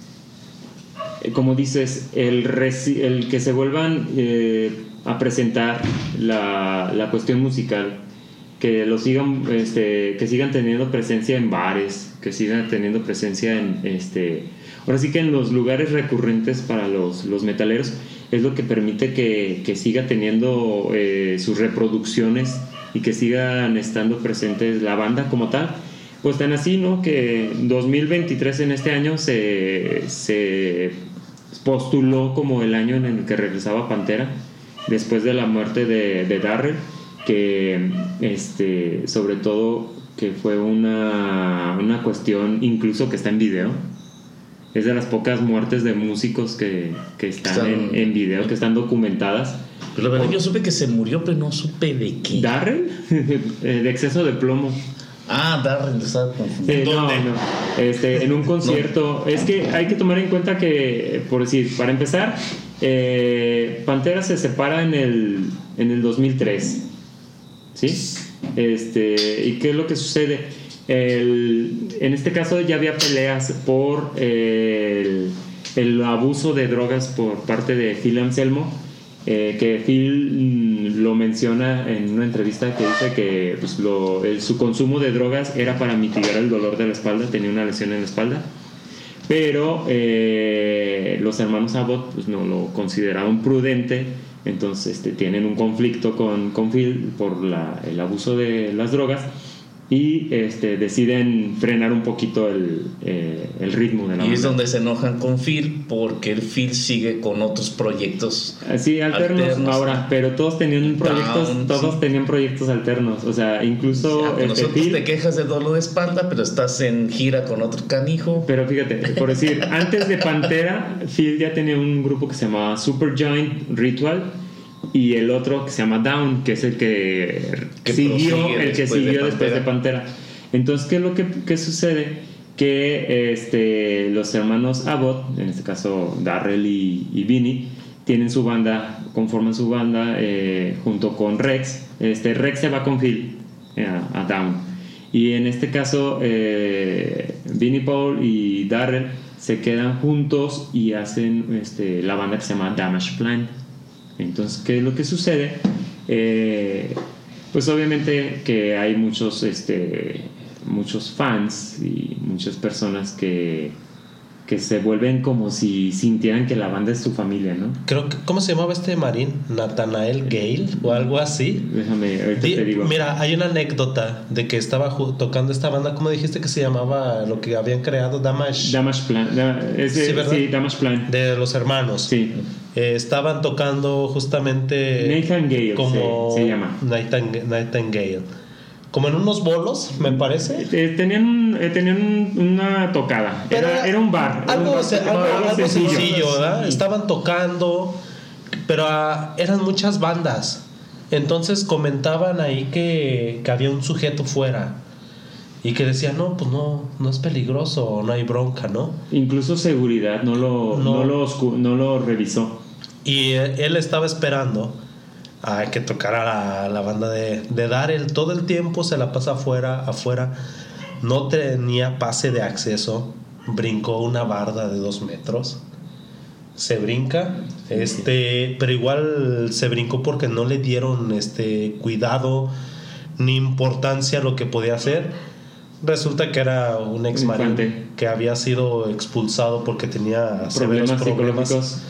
como dices, el, el que se vuelvan eh, a presentar la, la cuestión musical, que lo sigan, este, que sigan teniendo presencia en bares, que sigan teniendo presencia en, este, ahora sí que en los lugares recurrentes para los, los metaleros, es lo que permite que, que siga teniendo eh, sus reproducciones y que sigan estando presentes la banda como tal. Pues tan así, ¿no? Que 2023 en este año se, se postuló como el año en el que regresaba Pantera después de la muerte de, de Darrell, que este, sobre todo que fue una, una cuestión incluso que está en video. Es de las pocas muertes de músicos que, que están, Están- en, en video, que están documentadas. Pero la verdad, yo supe que se murió, pero no supe de qué. Darrell, [laughs] de exceso de plomo. Ah, Darren, estaba confundiendo. Eh, no, ¿Dónde? no. Este, en un [laughs] concierto. Es que hay que tomar en cuenta que, por decir, para empezar, eh, Pantera se separa en el, en el 2003. ¿Sí? Este, ¿Y qué es lo que sucede? El- en este caso ya había peleas por el, el abuso de drogas por parte de Phil Anselmo, eh, que Phil mm, lo menciona en una entrevista que dice que pues, su consumo de drogas era para mitigar el dolor de la espalda, tenía una lesión en la espalda. Pero eh, los hermanos Abbott pues, no lo consideraron prudente, entonces este, tienen un conflicto con, Phil por el abuso de las drogas y este, deciden frenar un poquito el, eh, el ritmo de la Y es banda. donde se enojan con Phil porque el Phil sigue con otros proyectos. Así, alternos, Alternos. ahora, pero todos tenían proyectos, Down, todos sí. tenían proyectos alternos, o sea, incluso Ah, pues este, Phil- te quejas de dolor de espalda, pero estás en gira con otro canijo. Pero fíjate, por decir, [laughs] antes de Pantera, Phil ya tenía un grupo que se llamaba Supergiant Ritual y el otro que se llama Down, que es el que, Que siguió, el que después de siguió después de Pantera. Entonces, ¿qué es lo que, que sucede? Que este, los hermanos Abbott, en este caso Darrell y, y Vinny, tienen su banda, conforman su banda eh, junto con Rex. Este, Rex se va con Phil eh, a, a Down. Y en este caso, eh, Vinnie Paul y Darrell se quedan juntos y hacen este, la banda que se llama Damage Plan. Entonces, ¿qué es lo que sucede? Eh, pues obviamente que hay muchos, este, muchos fans y muchas personas que, que se vuelven como si sintieran que la banda es su familia, ¿no? Creo que, ¿cómo se llamaba este marín? Nathanael Gale o algo así. Déjame, ahorita Di- te digo. Mira, hay una anécdota de que estaba tocando esta banda, ¿cómo dijiste que se llamaba lo que habían creado? Damage. Damage Plan. da- es Sí, ¿verdad? sí, Damage Plan. de los hermanos. Sí. Eh, estaban tocando justamente. Nathan Gale como se- se llama. Nathan, Nathan Gale. Como en unos bolos, me parece. Eh, tenían un- eh, tenían un- una tocada. Pero era, era un bar. Algo, un bar- se- algo- algo algo sencillo. sencillo, ¿verdad? Sí. Estaban tocando, pero ah, eran muchas bandas. Entonces comentaban ahí que, que había un sujeto fuera y que decía, no, pues no, no es peligroso, no hay bronca, ¿no? Incluso seguridad no lo, No. no. lo, no lo revisó. Y eh, él estaba esperando a que tocara la, la banda de, de Darrell. Todo el tiempo se la pasa afuera, afuera. No tenía pase de acceso. Brincó una barda de dos metros. Se brinca. Este, pero igual se brincó porque no le dieron este cuidado ni importancia a lo que podía hacer. Resulta que era un ex Infante. que había sido expulsado porque tenía severos Problemas psicológicos.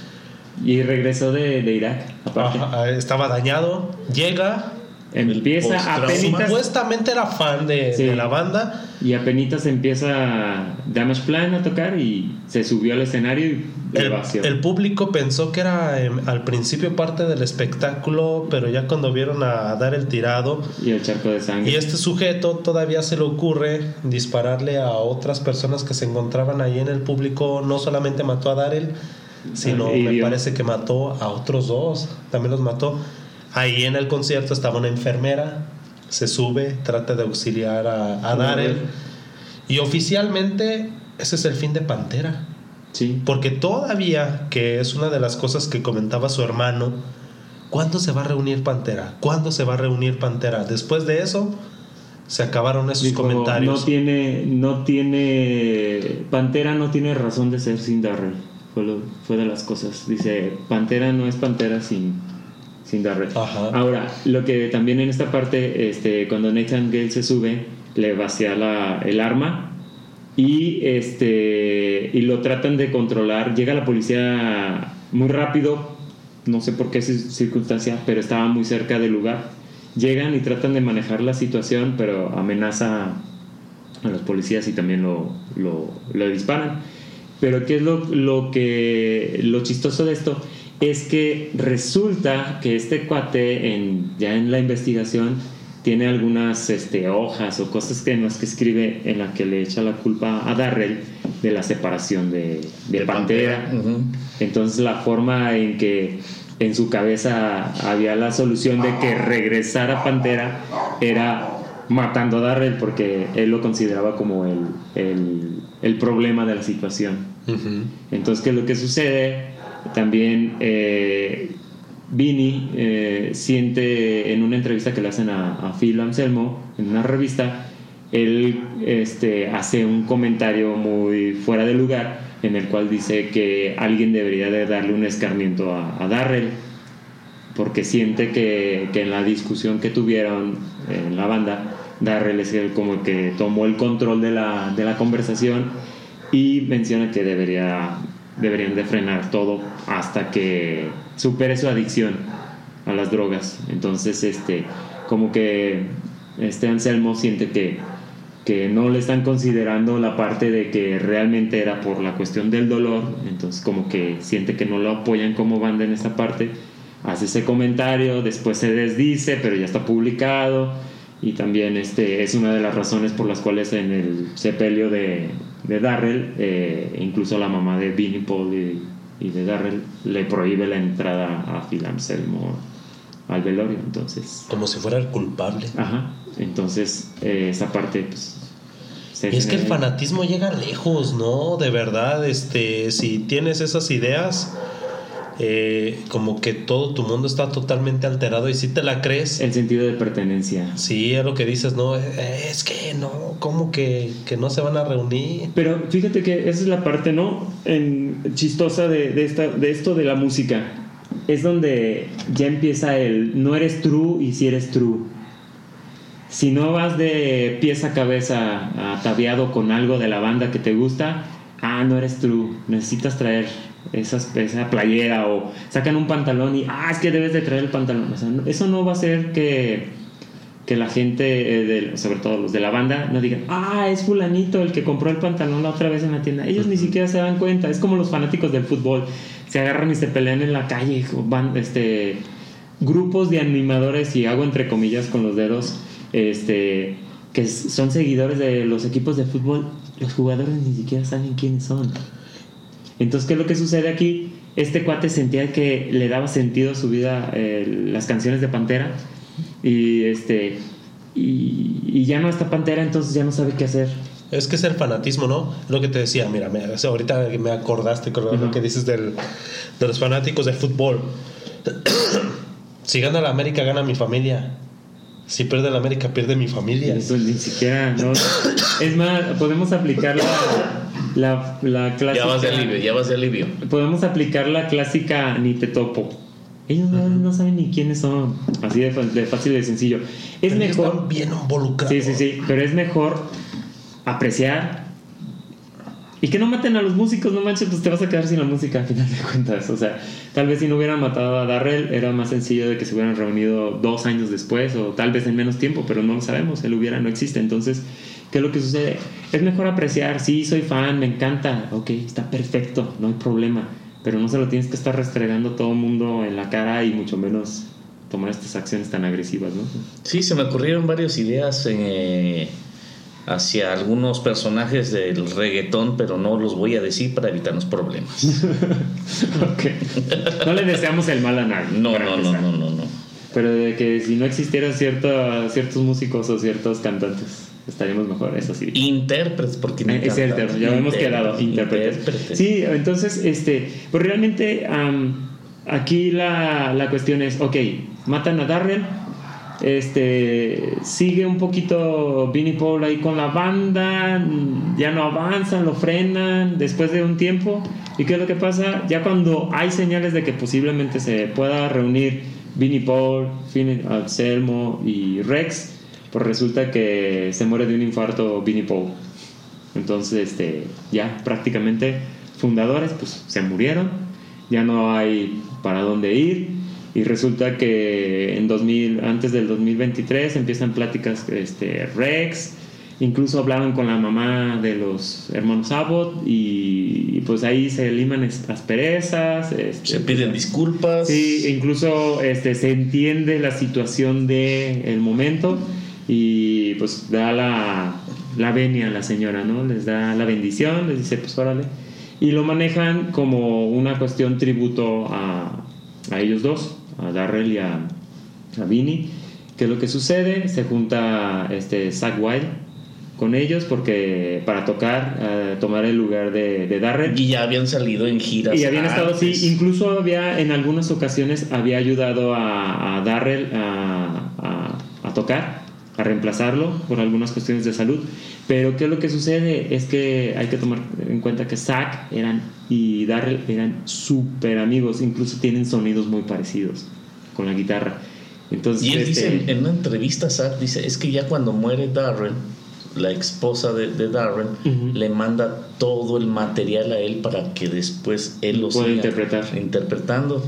Y regresó de, de Irak, aparte. Ajá, estaba dañado, llega, Empieza apenas supuestamente era fan de, Sí. de la banda, y apenas empieza Damage Plan a tocar y se subió al escenario y el, el público pensó que era em, al principio parte del espectáculo, pero ya cuando vieron a dar el tirado, y el charco de sangre. y este sujeto todavía se le ocurre dispararle a otras personas que se encontraban ahí en el público, no solamente mató a Darrell, sino Ah, me parece que mató a otros dos, también los mató. Ahí en el concierto estaba una enfermera, se sube, trata de auxiliar a, a Darrell. Y oficialmente ese es el fin de Pantera. Sí. Porque todavía, que es una de las cosas que comentaba su hermano, ¿cuándo se va a reunir Pantera? ¿Cuándo se va a reunir Pantera? Después de eso, se acabaron esos Dijo, comentarios. No tiene, no tiene. Pantera no tiene razón de ser sin Darrell. Fue, lo- fue de las cosas. Dice, Pantera no es Pantera sin, sin. Ajá. Ahora, lo que también en esta parte, este, cuando Nathan Gale se sube, le vacía la, el arma y, este, y lo tratan de controlar. Llega la policía muy rápido, no sé por qué ci- circunstancia, pero estaba muy cerca del lugar. Llegan y tratan de manejar la situación, pero amenaza a los policías y también lo, lo, lo disparan. Pero ¿qué es lo, lo que lo chistoso de esto? Es que resulta que este cuate en, ya en la investigación tiene algunas este, hojas o cosas que, en las que escribe en la que le echa la culpa a Darrell de la separación de, de De Pantera. Entonces la forma en que en su cabeza había la solución de que regresara Pantera era matando a Darrell porque él lo consideraba como el, el, el problema de la situación. Entonces, ¿qué es lo que sucede? También eh, Vini eh, siente en una entrevista que le hacen a, a Phil Anselmo en una revista, él este, hace un comentario muy fuera de lugar en el cual dice que alguien debería de darle un escarmiento a, Darrell porque siente que, en la discusión que tuvieron en la banda, Darrell es el como que tomó el control de la, de la conversación y menciona que debería, deberían de frenar todo hasta que supere su adicción a las drogas. Entonces, este, como que este Anselmo siente que, que no le están considerando la parte de que realmente era por la cuestión del dolor, entonces como que siente que no lo apoyan como banda en esa parte, hace ese comentario, después se desdice, pero ya está publicado. Y también este es una de las razones por las cuales en el sepelio de, de Darrell, eh, incluso la mamá de Vinnie Paul y, y de Darrell le prohíbe la entrada a Phil Anselmo al velorio, entonces Como si fuera el culpable. Ajá. Entonces, eh, esa parte, pues. se Y es que el fanatismo llega lejos, ¿no? De verdad, este, si tienes esas ideas, eh, como que todo tu mundo está totalmente alterado y si te la crees, El sentido de pertenencia. sí, es lo que dices, ¿no? Eh, Es que no, como que, que no se van a reunir. Pero fíjate que esa es la parte, ¿no? En, chistosa de, de, esta, de esto de la música. Es donde ya empieza el no eres true y si eres true. Si no vas de pies a cabeza ataviado con algo de la banda que te gusta, ah, no eres true, necesitas traer esas, esa playera o sacan un pantalón y, ah, es que debes de traer el pantalón. O sea, no- eso no va a hacer que, que la gente, eh, de- sobre todo los de la banda, no digan, ah, es fulanito el que compró el pantalón la otra vez en la tienda. Ellos ni siquiera se dan cuenta. Es como los fanáticos del fútbol. Se agarran y se pelean en la calle. Van, este, grupos de animadores, y hago entre comillas con los dedos, este, que son seguidores de los equipos de fútbol. Los jugadores ni siquiera saben quiénes son. Entonces, ¿qué es lo que sucede aquí? Este cuate sentía que le daba sentido a su vida eh, las canciones de Pantera y este y, y ya no está Pantera, entonces ya no sabe qué hacer. Es que es el fanatismo, ¿no? Lo que te decía, mira, me- ahorita me acordaste con lo que dices del, de los fanáticos de fútbol. [clears throat] si gana la América, gana mi familia. Si pierde la América, pierde mi familia. Eso ni siquiera, no. Es más, podemos aplicar la, la, la clásica. Ya vas de alivio, ya vas de alivio. Podemos aplicar la clásica ni te topo. Ellos no, no saben ni quiénes son. Así de, fa- de fácil y de sencillo. Es Pero mejor. Están bien involucrados. Sí, sí, sí, pero es mejor apreciar y que no maten a los músicos, no manches, pues te vas a quedar sin la música al final de cuentas. O sea, tal vez si no hubieran matado a Darrell era más sencillo de que se hubieran reunido dos años después o tal vez en menos tiempo, pero no lo sabemos, el hubiera no existe. Entonces, ¿qué es lo que sucede? Es mejor apreciar, sí, soy fan, me encanta, ok, está perfecto, no hay problema, pero no se lo tienes que estar restregando todo el mundo en la cara y mucho menos tomar estas acciones tan agresivas, ¿no? Sí, se me ocurrieron varias ideas eh, hacia algunos personajes del reggaetón, pero no los voy a decir para evitarnos problemas. [laughs] Ok. No le deseamos el mal a nadie. No, no, no, no. Pero de que si no existieran cierta- ciertos músicos o ciertos cantantes, estaríamos mejor, eso sí. Intérpretes, porque ni Eh, Es ya hemos quedado intérpretes. intérpretes. Sí, entonces, este, pues realmente aquí la, la cuestión es, ok, matan a Darrell, este, sigue un poquito Vinnie Paul ahí con la banda, ya no avanzan, lo frenan después de un tiempo. ¿Y qué es lo que pasa? Ya cuando hay señales de que posiblemente se pueda reunir Vinnie Paul, Finn Anselmo y Rex, pues resulta que se muere de un infarto Vinnie Paul. Entonces, este, ya prácticamente fundadores pues se murieron, ya no hay para dónde ir y resulta que en 2000, antes del 2023 empiezan pláticas este, Rex, incluso hablaban con la mamá de los hermanos Abbott y, pues ahí se liman asperezas. este, Se piden disculpas. Sí, incluso este, se entiende la situación del el momento y pues da la, la venia a la señora, ¿no? Les da la bendición, les dice, pues órale. Y lo manejan como una cuestión tributo a, a ellos dos, a Darrell y a, a Vinny. ¿Qué es lo que sucede? Se junta este Zack Wild con ellos porque para tocar, eh, tomar el lugar de, de Darrell. Y ya habían salido en giras. Y habían estado así, incluso había en algunas ocasiones había ayudado a, a Darrell a, a- a tocar, a reemplazarlo por algunas cuestiones de salud. Pero ¿qué es lo que sucede? Es que hay que tomar en cuenta que Zack eran, y Darrell eran súper amigos, incluso tienen sonidos muy parecidos con la guitarra. Entonces, Y él este, dice en, en una entrevista, Zack dice, es que ya cuando muere Darren, la esposa de, de Darren, le manda todo el material a él para que después él lo Pueda interpretar. interpretando.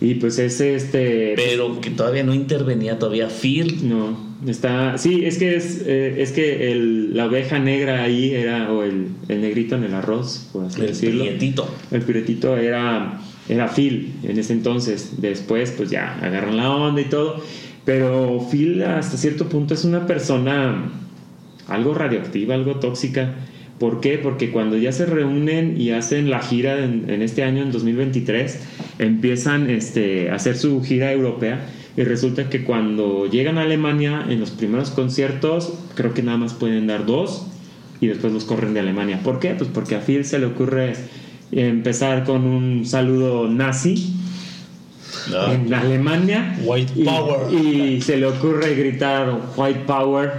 y pues ese este Pero que todavía no intervenía todavía Phil. No, está. Sí, es que es, eh, es que el, la oveja negra ahí era, o el, el negrito en el arroz, por así El decirlo. prietito. El piretito era, era Phil en ese entonces. Después, pues ya agarran la onda y todo. Pero Phil, hasta cierto punto, es una persona algo radioactiva, algo tóxica. ¿Por qué? Porque cuando ya se reúnen y hacen la gira en, en este año, en 2023, empiezan este, a hacer su gira europea y resulta que cuando llegan a Alemania en los primeros conciertos, creo que nada más pueden dar dos y después los corren de Alemania. ¿Por qué? Pues porque a Phil se le ocurre empezar con un saludo nazi Ah, en Alemania. White y, power. Y se le ocurre gritar White Power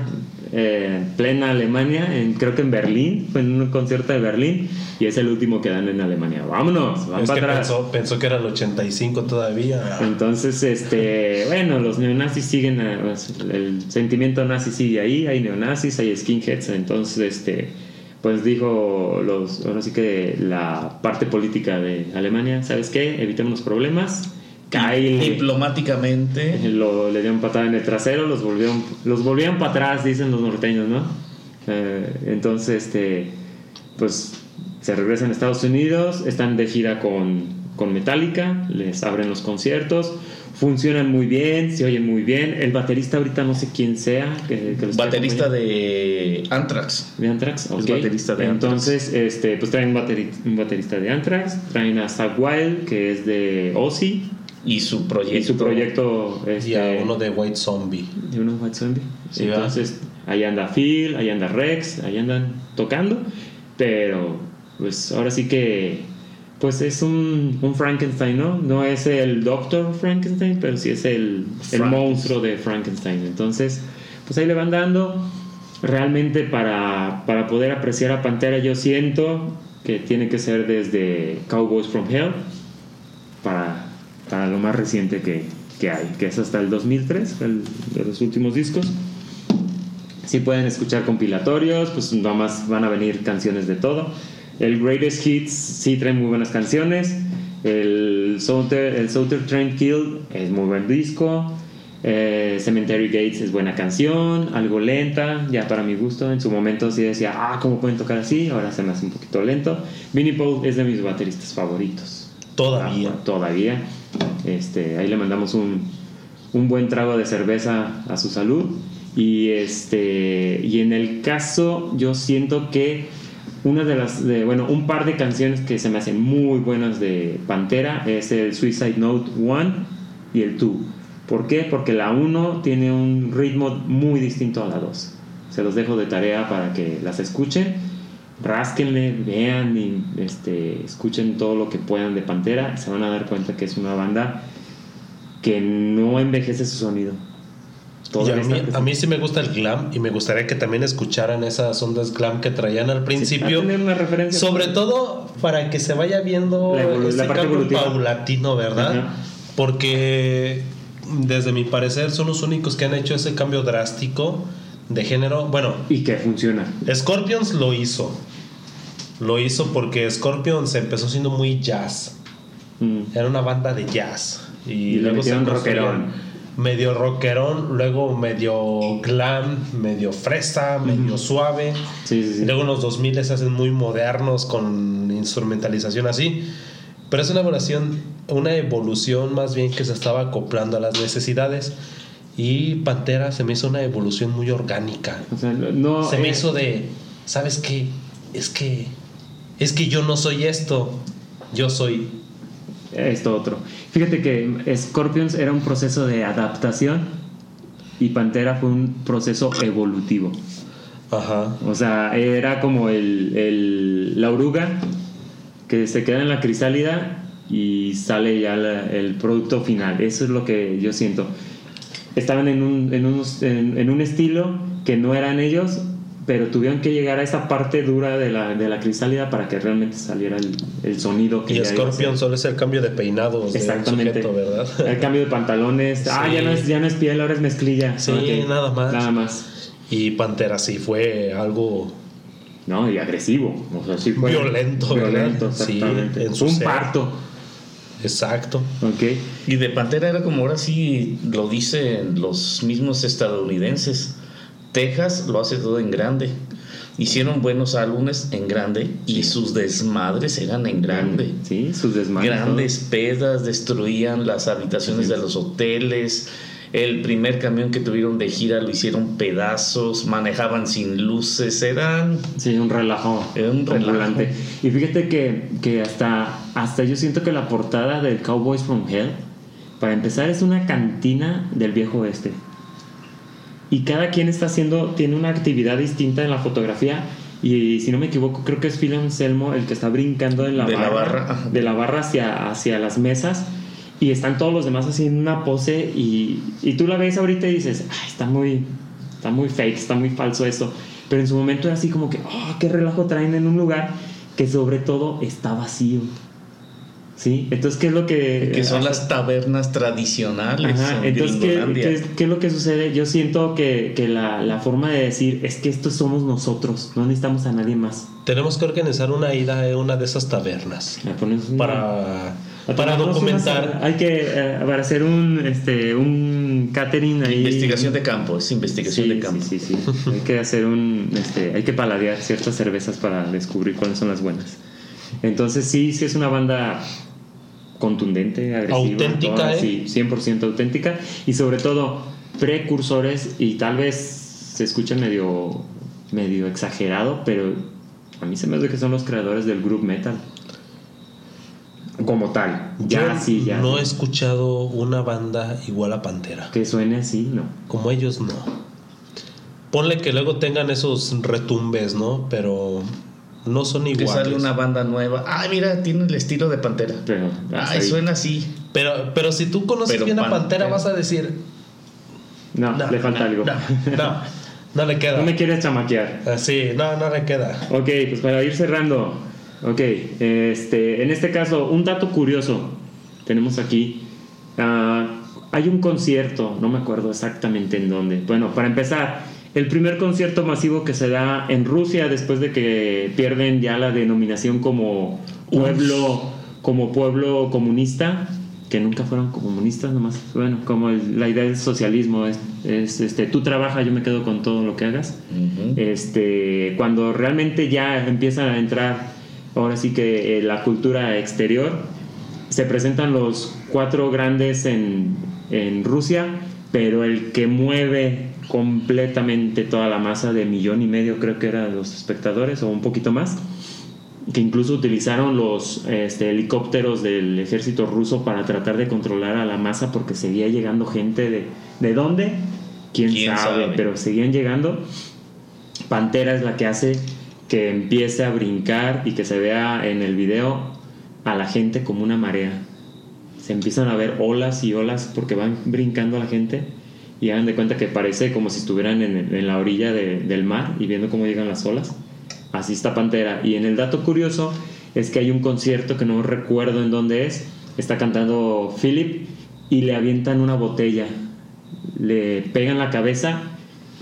eh, en plena Alemania, en, creo que en Berlín, fue en un concierto de Berlín, y es el último que dan en Alemania. Vámonos, van Es que atrás. pensó, pensó que era el 85 todavía. Entonces, este, [laughs] bueno, los neonazis siguen, eh, el sentimiento nazi sigue ahí, hay neonazis, hay skinheads, entonces, este, pues dijo los, ahora sí que la parte política de Alemania, ¿sabes qué? Evitemos los problemas. Diplomáticamente. lo, le dieron patada en el trasero, los volvieron, los volvieron para atrás, dicen los norteños, ¿no? Eh, entonces, este, pues se regresan a Estados Unidos, están de gira con, con Metallica, les abren los conciertos, funcionan muy bien, se oyen muy bien. El baterista ahorita no sé quién sea. Que, que los Baterista de Anthrax. de Anthrax. Es ok. baterista de Anthrax. Entonces, este, pues traen un, bateri- un baterista de Anthrax, traen a Zach Wild, que es de Ozzy, Y su proyecto. y su proyecto este, Y a uno de White Zombie. de uno White Zombie. Sí, Entonces, ahí anda Phil, ahí anda Rex, ahí andan tocando. Pero, pues ahora sí que, pues es un, un Frankenstein, ¿no? No es el Doctor Frankenstein, pero sí es el, el Frankenstein. monstruo de Frankenstein. Entonces, pues ahí le van dando. Realmente para, para poder apreciar a Pantera yo siento que tiene que ser desde Cowboys from Hell para, para lo más reciente que, que hay, que es hasta el 2003, el, de los últimos discos. Si pueden escuchar compilatorios, pues nada más van a venir canciones de todo. El Greatest Hits sí trae muy buenas canciones. El Souter, el Train Kill es muy buen disco. Eh, Cemetery Gates es buena canción, algo lenta, ya para mi gusto. En su momento sí decía, ah, ¿cómo pueden tocar así? Ahora se me hace un poquito lento. Vinnie Paul es de mis bateristas favoritos. Todavía. Ah, todavía. Este, ahí le mandamos un, un buen trago de cerveza a su salud. Y, este, y en el caso, yo siento que una de las, de, bueno, un par de canciones que se me hacen muy buenas de Pantera es el Suicide Note 1 y el 2. ¿Por qué? Porque la 1 tiene un ritmo muy distinto a la 2. Se los dejo de tarea para que las escuchen. Rásquenle, vean y este, escuchen todo lo que puedan de Pantera. Se van a dar cuenta que es una banda que no envejece su sonido. Y a, mí, presente. a mí sí me gusta el glam y me gustaría que también escucharan esas ondas glam que traían al principio. una referencia. Sobre todo para que se vaya viendo La evolu- ese la parte cambio evolutiva. paulatino, ¿verdad? Porque desde mi parecer son los únicos que han hecho ese cambio drástico de género. Bueno, Y que funciona. Scorpions lo hizo. Lo hizo porque Scorpions empezó siendo muy jazz. Mm. Era una banda de jazz. Y, luego se rockerón. Medio rockerón, luego medio glam, medio fresa, medio suave. Sí, sí, sí. Y luego en los 2000 se hacen muy modernos con instrumentalización así. Pero es una evolución, una evolución más bien que se estaba acoplando a las necesidades. Y Pantera se me hizo una evolución muy orgánica. O sea, no. Se me eh, hizo de, ¿sabes qué? Es que, es que yo no soy esto, yo soy esto otro. Fíjate que Scorpions era un proceso de adaptación y Pantera fue un proceso evolutivo. Ajá. O sea, era como el, el- la oruga que se queda en la crisálida y sale ya la- el producto final. Eso es lo que yo siento. Estaban en un, en, unos- en- en un estilo que no eran ellos, pero tuvieron que llegar a esa parte dura de la, de la crisálida para que realmente saliera el, el sonido que Y Scorpion solo es el cambio de peinados Exactamente. sujeto, ¿verdad? [laughs] El cambio de pantalones. Ah, Sí. ya no, es, ya no es piel, ahora es mezclilla. Sí, nada más. Nada más. Y Pantera sí fue algo No, y agresivo. O sea, sí fue Violento. Violento, Sí, exactamente. en su un ser. parto. exacto. Ok. Y de Pantera era como ahora sí lo dicen los mismos estadounidenses. Texas lo hace todo en grande. Hicieron buenos álbumes en grande y sus desmadres eran en grande. Sí, sus desmayos. Grandes pedas destruían las habitaciones de los hoteles. El primer camión que tuvieron de gira lo hicieron pedazos, manejaban sin luces, eran Sí, un relajo. Era un relajo. Y fíjate que, que hasta, hasta yo siento que la portada del Cowboys from Hell, para empezar, es una cantina del viejo oeste. Y cada quien está haciendo, tiene una actividad distinta en la fotografía. Y si no me equivoco, creo que es Phil Anselmo el que está brincando la De la barra, de la barra hacia, hacia las mesas. Y están todos los demás haciendo una pose. Y, y tú la ves ahorita y dices, "Ay, está muy, está muy fake, está muy falso esto. Pero en su momento era así como que, oh, qué relajo traen en un lugar que sobre todo está vacío. Sí, entonces, ¿qué es lo que...? Que son hasta- las tabernas tradicionales. Ajá, en entonces, ¿qué, es, qué es lo que sucede? Yo siento que, que la, la forma de decir es que estos somos nosotros, no necesitamos a nadie más. Tenemos que organizar una ida a una de esas tabernas una- para, para documentar. unas- hay que, eh, para hacer un, este, un catering ahí. Investigación de campo, es investigación Sí, de campo. Sí, sí, sí. hay que hacer un, este, hay que paladear ciertas cervezas para descubrir cuáles son las buenas. Entonces sí, sí es una banda contundente, agresiva, Auténtica, toda, ¿eh? sí, 100% auténtica y sobre todo precursores y tal vez se escuche medio, medio exagerado, pero a mí se me hace que son los creadores del group metal. Como tal, ya Yo sí, ya. no he escuchado una banda igual a Pantera. Que suene así, no. Como ellos no. Ponle que luego tengan esos retumbes, ¿no? Pero no son Que iguales. sale una banda nueva. Ay, mira, tiene el estilo de Pantera. Pero Ay, ahí. suena así. Pero, pero si tú conoces Pero bien a Pantera. Pantera, vas a decir. No, "No, le falta no, algo. No, no, no le queda. No me quieres chamaquear. Así, no, no le queda. Ok, pues para ir cerrando. Ok, este, en este caso, un dato curioso tenemos aquí. Ah, hay un concierto, no me acuerdo exactamente en dónde. Bueno, para empezar, el primer concierto masivo que se da en Rusia después de que pierden ya la denominación como pueblo, como pueblo comunista, que nunca fueron comunistas nomás. Bueno, como el- la idea del socialismo es, es, este, tú trabajas, yo me quedo con todo lo que hagas este, cuando realmente ya empieza a entrar, ahora sí que eh, la cultura exterior, se presentan los cuatro grandes en, en Rusia, pero el que mueve completamente toda la masa de millón y medio creo que eran los espectadores o un poquito más que incluso utilizaron los este, helicópteros del ejército ruso para tratar de controlar a la masa porque seguía llegando gente de ¿de dónde? quién, ¿Quién sabe, sabe? pero seguían llegando Pantera es la que hace que empiece a brincar y que se vea en el video a la gente como una marea. Se empiezan a ver olas y olas porque van brincando a la gente y hagan de cuenta que parece como si estuvieran en, la orilla de- del mar y viendo cómo llegan las olas. Así está Pantera. Y en el dato curioso es que hay un concierto que no recuerdo en dónde es. Está cantando Philip y le avientan una botella. Le pegan la cabeza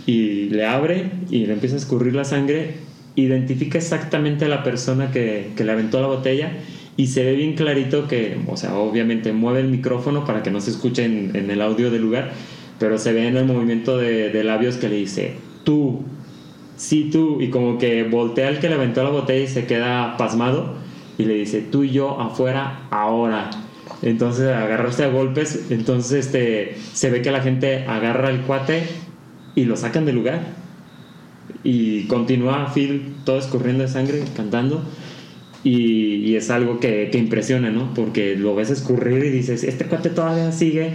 y le abre y le empieza a escurrir la sangre. Identifica exactamente a la persona que, le aventó la botella y se ve bien clarito que, o sea, obviamente mueve el micrófono para que no se escuche en el audio del lugar, pero se ve en el movimiento de, de labios que le dice, tú, sí tú, y como que voltea al que le aventó la botella y se queda pasmado y le dice, tú y yo afuera ahora. Entonces agarrarse a golpes, entonces este, se ve que la gente agarra el cuate y lo sacan del lugar. Y continúa Phil todo escurriendo de sangre, cantando. Y, y es algo que, que impresiona, ¿no? Porque lo ves escurrir y dices, este cuate todavía sigue.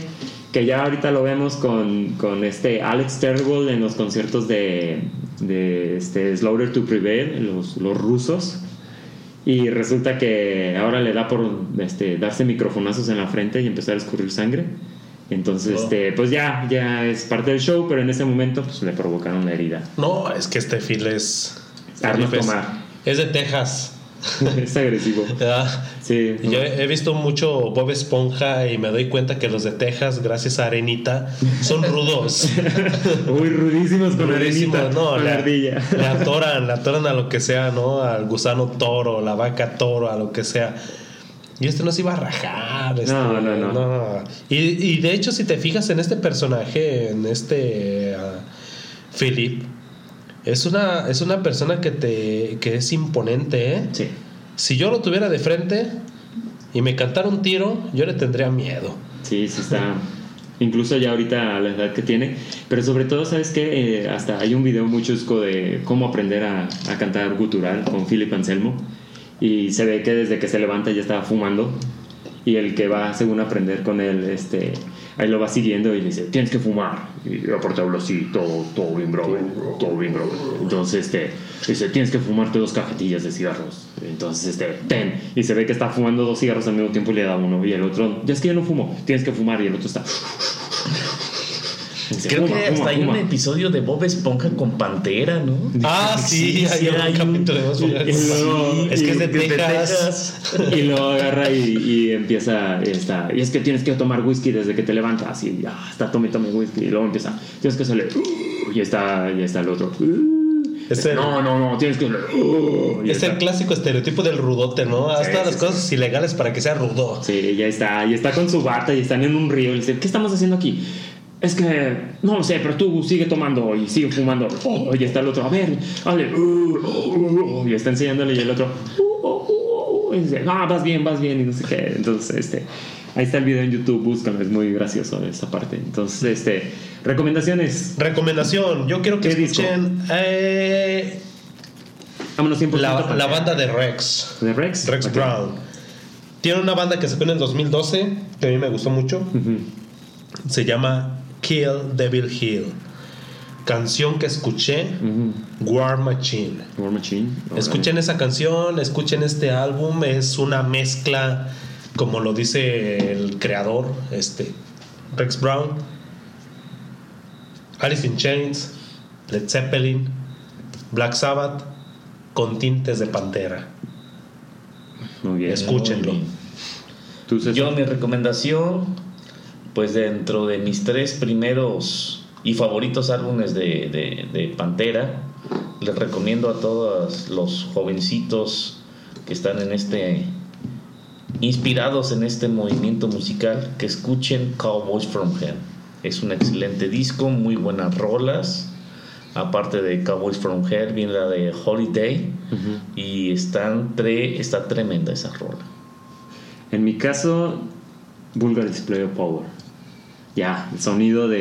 Que ya ahorita lo vemos con, con este Alex Terrible en los conciertos de, de este Slaughter to Prevail, los, los rusos. Y resulta que ahora le da por este, darse microfonazos en la frente y empezar a escurrir sangre. Entonces, Oh. este, pues ya, ya es parte del show, pero en ese momento pues, le provocaron la herida. No, es que este Phil es. Arnold Tomar. es de Texas. [laughs] es agresivo. Ah, Sí. Yo he visto mucho Bob Esponja y me doy cuenta que los de Texas, gracias a Arenita, son rudos. [laughs] Uy, rudísimos con Rudísimos, arenita, no, con la, ardilla. la atoran, la atoran a lo que sea, ¿no? Al gusano toro, la vaca toro, a lo que sea. Y este no se iba a rajar. este, No, no, no. Y, y de hecho, si te fijas en este personaje, en este ah, Philip, es una, es una persona que, te, que es imponente, ¿eh? Sí. Si yo lo tuviera de frente y me cantara un tiro, yo le tendría miedo. Sí, sí está. Incluso ya ahorita a la edad que tiene. Pero sobre todo, ¿sabes qué? Eh, hasta hay un video muy chusco de cómo aprender a, a cantar gutural con Philip Anselmo. Y se ve que desde que se levanta ya estaba fumando. Y el que va, según aprender con él, este, ahí lo va siguiendo y le dice, tienes que fumar. Y aparte hablo así, todo, todo bien brother, todo bien brother. Entonces, este, dice, tienes que fumarte dos cajetillas de cigarros. Entonces, este, ten. Y se ve que está fumando dos cigarros al mismo tiempo y le da uno. Y el otro, ya es que yo no fumo, tienes que fumar. Y el otro está... Creo que hasta hay un episodio de Bob Esponja con Pantera, ¿no? Ah, sí, hay un hay un- capítulo de Bob Esponja. Es que es de y- Texas. Y lo agarra y, y empieza esta, y es que tienes que tomar whisky desde que te levantas y ya está tome tome whisky y luego empieza tienes que hacerle "Uh", y está y está el otro "Uh". Es el- no no no tienes que "Uh", Es está- el clásico estereotipo del rudote, ¿no? Haz Sí, todas sí, las cosas ilegales para que sea rudo. Sí, ya está, y está con su bata y están en un río. Y dice, ¿qué estamos haciendo aquí? Es que, no lo sé, pero tú sigue tomando y sigue fumando. Oh, y está el otro, a ver, hable. uh, uh, uh", y está enseñándole y el otro, "Uh, uh, uh", uh", y dice, ah, vas bien, vas bien, y no sé qué. Entonces, este, ahí está el video en YouTube, búscalo, es muy gracioso esa parte. Entonces, este, recomendaciones. Recomendación, yo quiero que escuchen eh, Vámonos 100% la, la banda de Rex. de Rex. Rex. Brown. Tiene una banda que sacó en el 2012 que a mí me gustó mucho. Se llama Kill Devil Hill. Canción que escuché. War Machine. War Machine. Escuchen esa canción, escuchen este álbum, es una mezcla, como lo dice el creador, este, Rex Brown, Alice in Chains, Led Zeppelin, Black Sabbath, con tintes de pantera. Muy bien. Escúchenlo. Muy bien. ¿Tú, César? Yo mi recomendación, pues dentro de mis tres primeros y favoritos álbumes de, de- de Pantera, les recomiendo a todos los jovencitos que están en este inspirados en este movimiento musical que escuchen Cowboys from Hell. Es un excelente disco, muy buenas rolas. Aparte de Cowboys from Hell, viene la de Holiday y están tre- está tremenda esa rola. En mi caso, Vulgar Display of Power. Ya, el sonido de,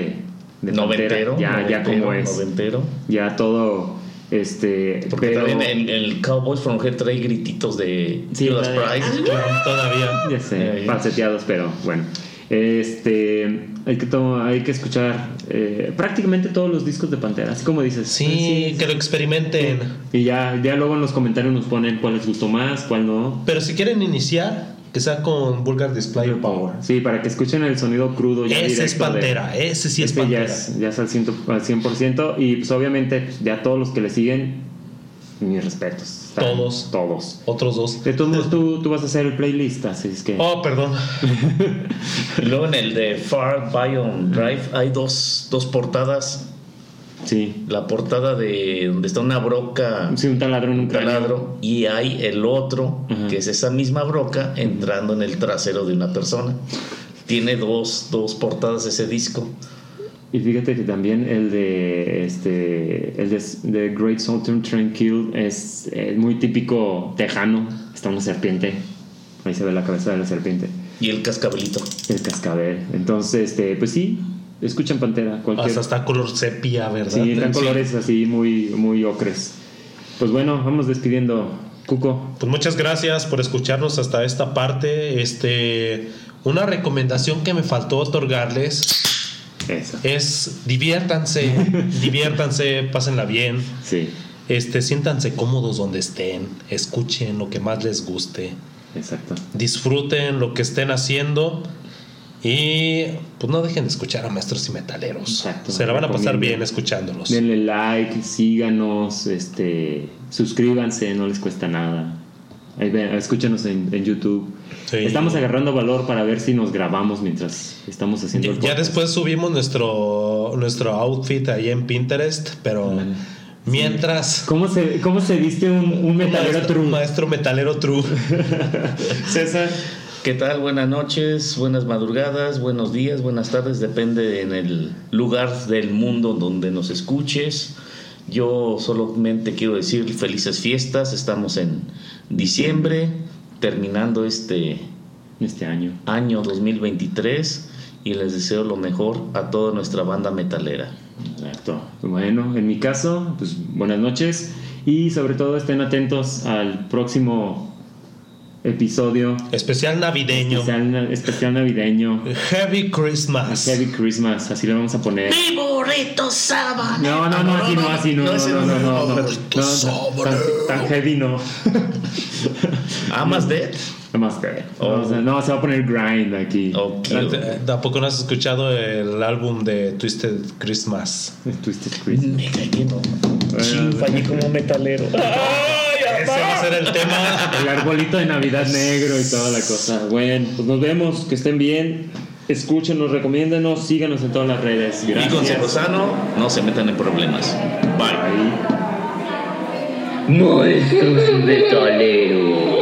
de Pantera, noventero, ya, ya noventero, como es. noventero. Ya todo, este, Porque pero también el, el Cowboys from Hell trae grititos de Sí, Judas la de- Priest. [laughs] Todavía. ya sé, Ya, ya. falseteados, pero bueno. Este, hay que hay que escuchar eh, prácticamente todos los discos de Pantera, así como dices. Sí, que lo experimenten. Y ya, ya luego en los comentarios nos ponen cuál les gustó más, cuál no. Pero si quieren iniciar, que sea con Vulgar Display Power. Sí, para que escuchen el sonido crudo. Ya Ese es directo de- Pantera, ese sí es Este ya Pantera. es, ya es al, ciento- al 100%. Y pues obviamente, pues, ya todos los que le siguen, mis respetos. Están Todos. Todos. Otros dos. De todos modos, tú, tú vas a hacer el playlist, así es que. Oh, perdón. Y [laughs] luego en el de Far Bion Drive hay dos, dos portadas. Sí. La portada de donde está una broca, Sí, un taladro en un un taladro, y hay el otro, Ajá. que es esa misma broca, entrando en el trasero de una persona. Tiene dos, dos portadas ese disco. Y fíjate que también el de este el de, de Great Southern Tranquil es, eh, muy típico tejano. Está una serpiente. Ahí se ve la cabeza de la serpiente. Y el cascabelito. El cascabel. Entonces, este, pues sí, escuchan Pantera. Cualquier, Hasta está color sepia, ¿verdad? Sí, están Sí. colores así muy, muy ocres. Pues bueno, vamos despidiendo. Cuco. Pues muchas gracias por escucharnos hasta esta parte. Este, una recomendación que me faltó otorgarles Esa. es diviértanse, [laughs] diviértanse, pásenla bien. Sí, Este, siéntanse cómodos donde estén, escuchen lo que más les guste, exacto. disfruten lo que estén haciendo y pues no dejen de escuchar a maestros y metaleros. Exacto. Se la van a pasar bien escuchándolos. Denle like, síganos, este, suscríbanse, no les cuesta nada. Ahí ven, escúchenos en, en YouTube. Sí. Estamos agarrando valor para ver si nos grabamos mientras estamos haciendo Ya, el ya después subimos nuestro, nuestro outfit ahí en Pinterest, pero mientras... ¿Cómo se, cómo se viste un, un metalero maestro, true? maestro metalero true. [laughs] César. ¿Qué tal? Buenas noches, buenas madrugadas, buenos días, buenas tardes, depende en el lugar del mundo donde nos escuches. Yo solamente quiero decir felices fiestas, estamos en diciembre, terminando este Este año. año 2023 y les deseo lo mejor a toda nuestra banda metalera. Exacto. Bueno, en mi caso, pues buenas noches y sobre todo estén atentos al próximo episodio Especial navideño. especial, especial navideño. Heavy Christmas. Heavy Christmas, así le vamos a poner. ¡Mi burrito sábado! No, no, no, así no, así no, no, no, no, no, no, tan, tan heavy no. [laughs] ¿Amas de? Más que. Oh. No, se va a poner grind aquí. Ok. ¿Tampoco no has escuchado el álbum de Twisted Christmas? Twisted Christmas. Me caí no. Sí, fallé como metalero. Ese va a ser el tema. El arbolito de Navidad negro y toda la cosa. Bueno, pues nos vemos, que estén bien. Escúchenos, recomiéndenos, síganos en todas las redes. Y Gracias. consejo sano, no se metan en problemas. Bye. Bye. Maestros metaleros.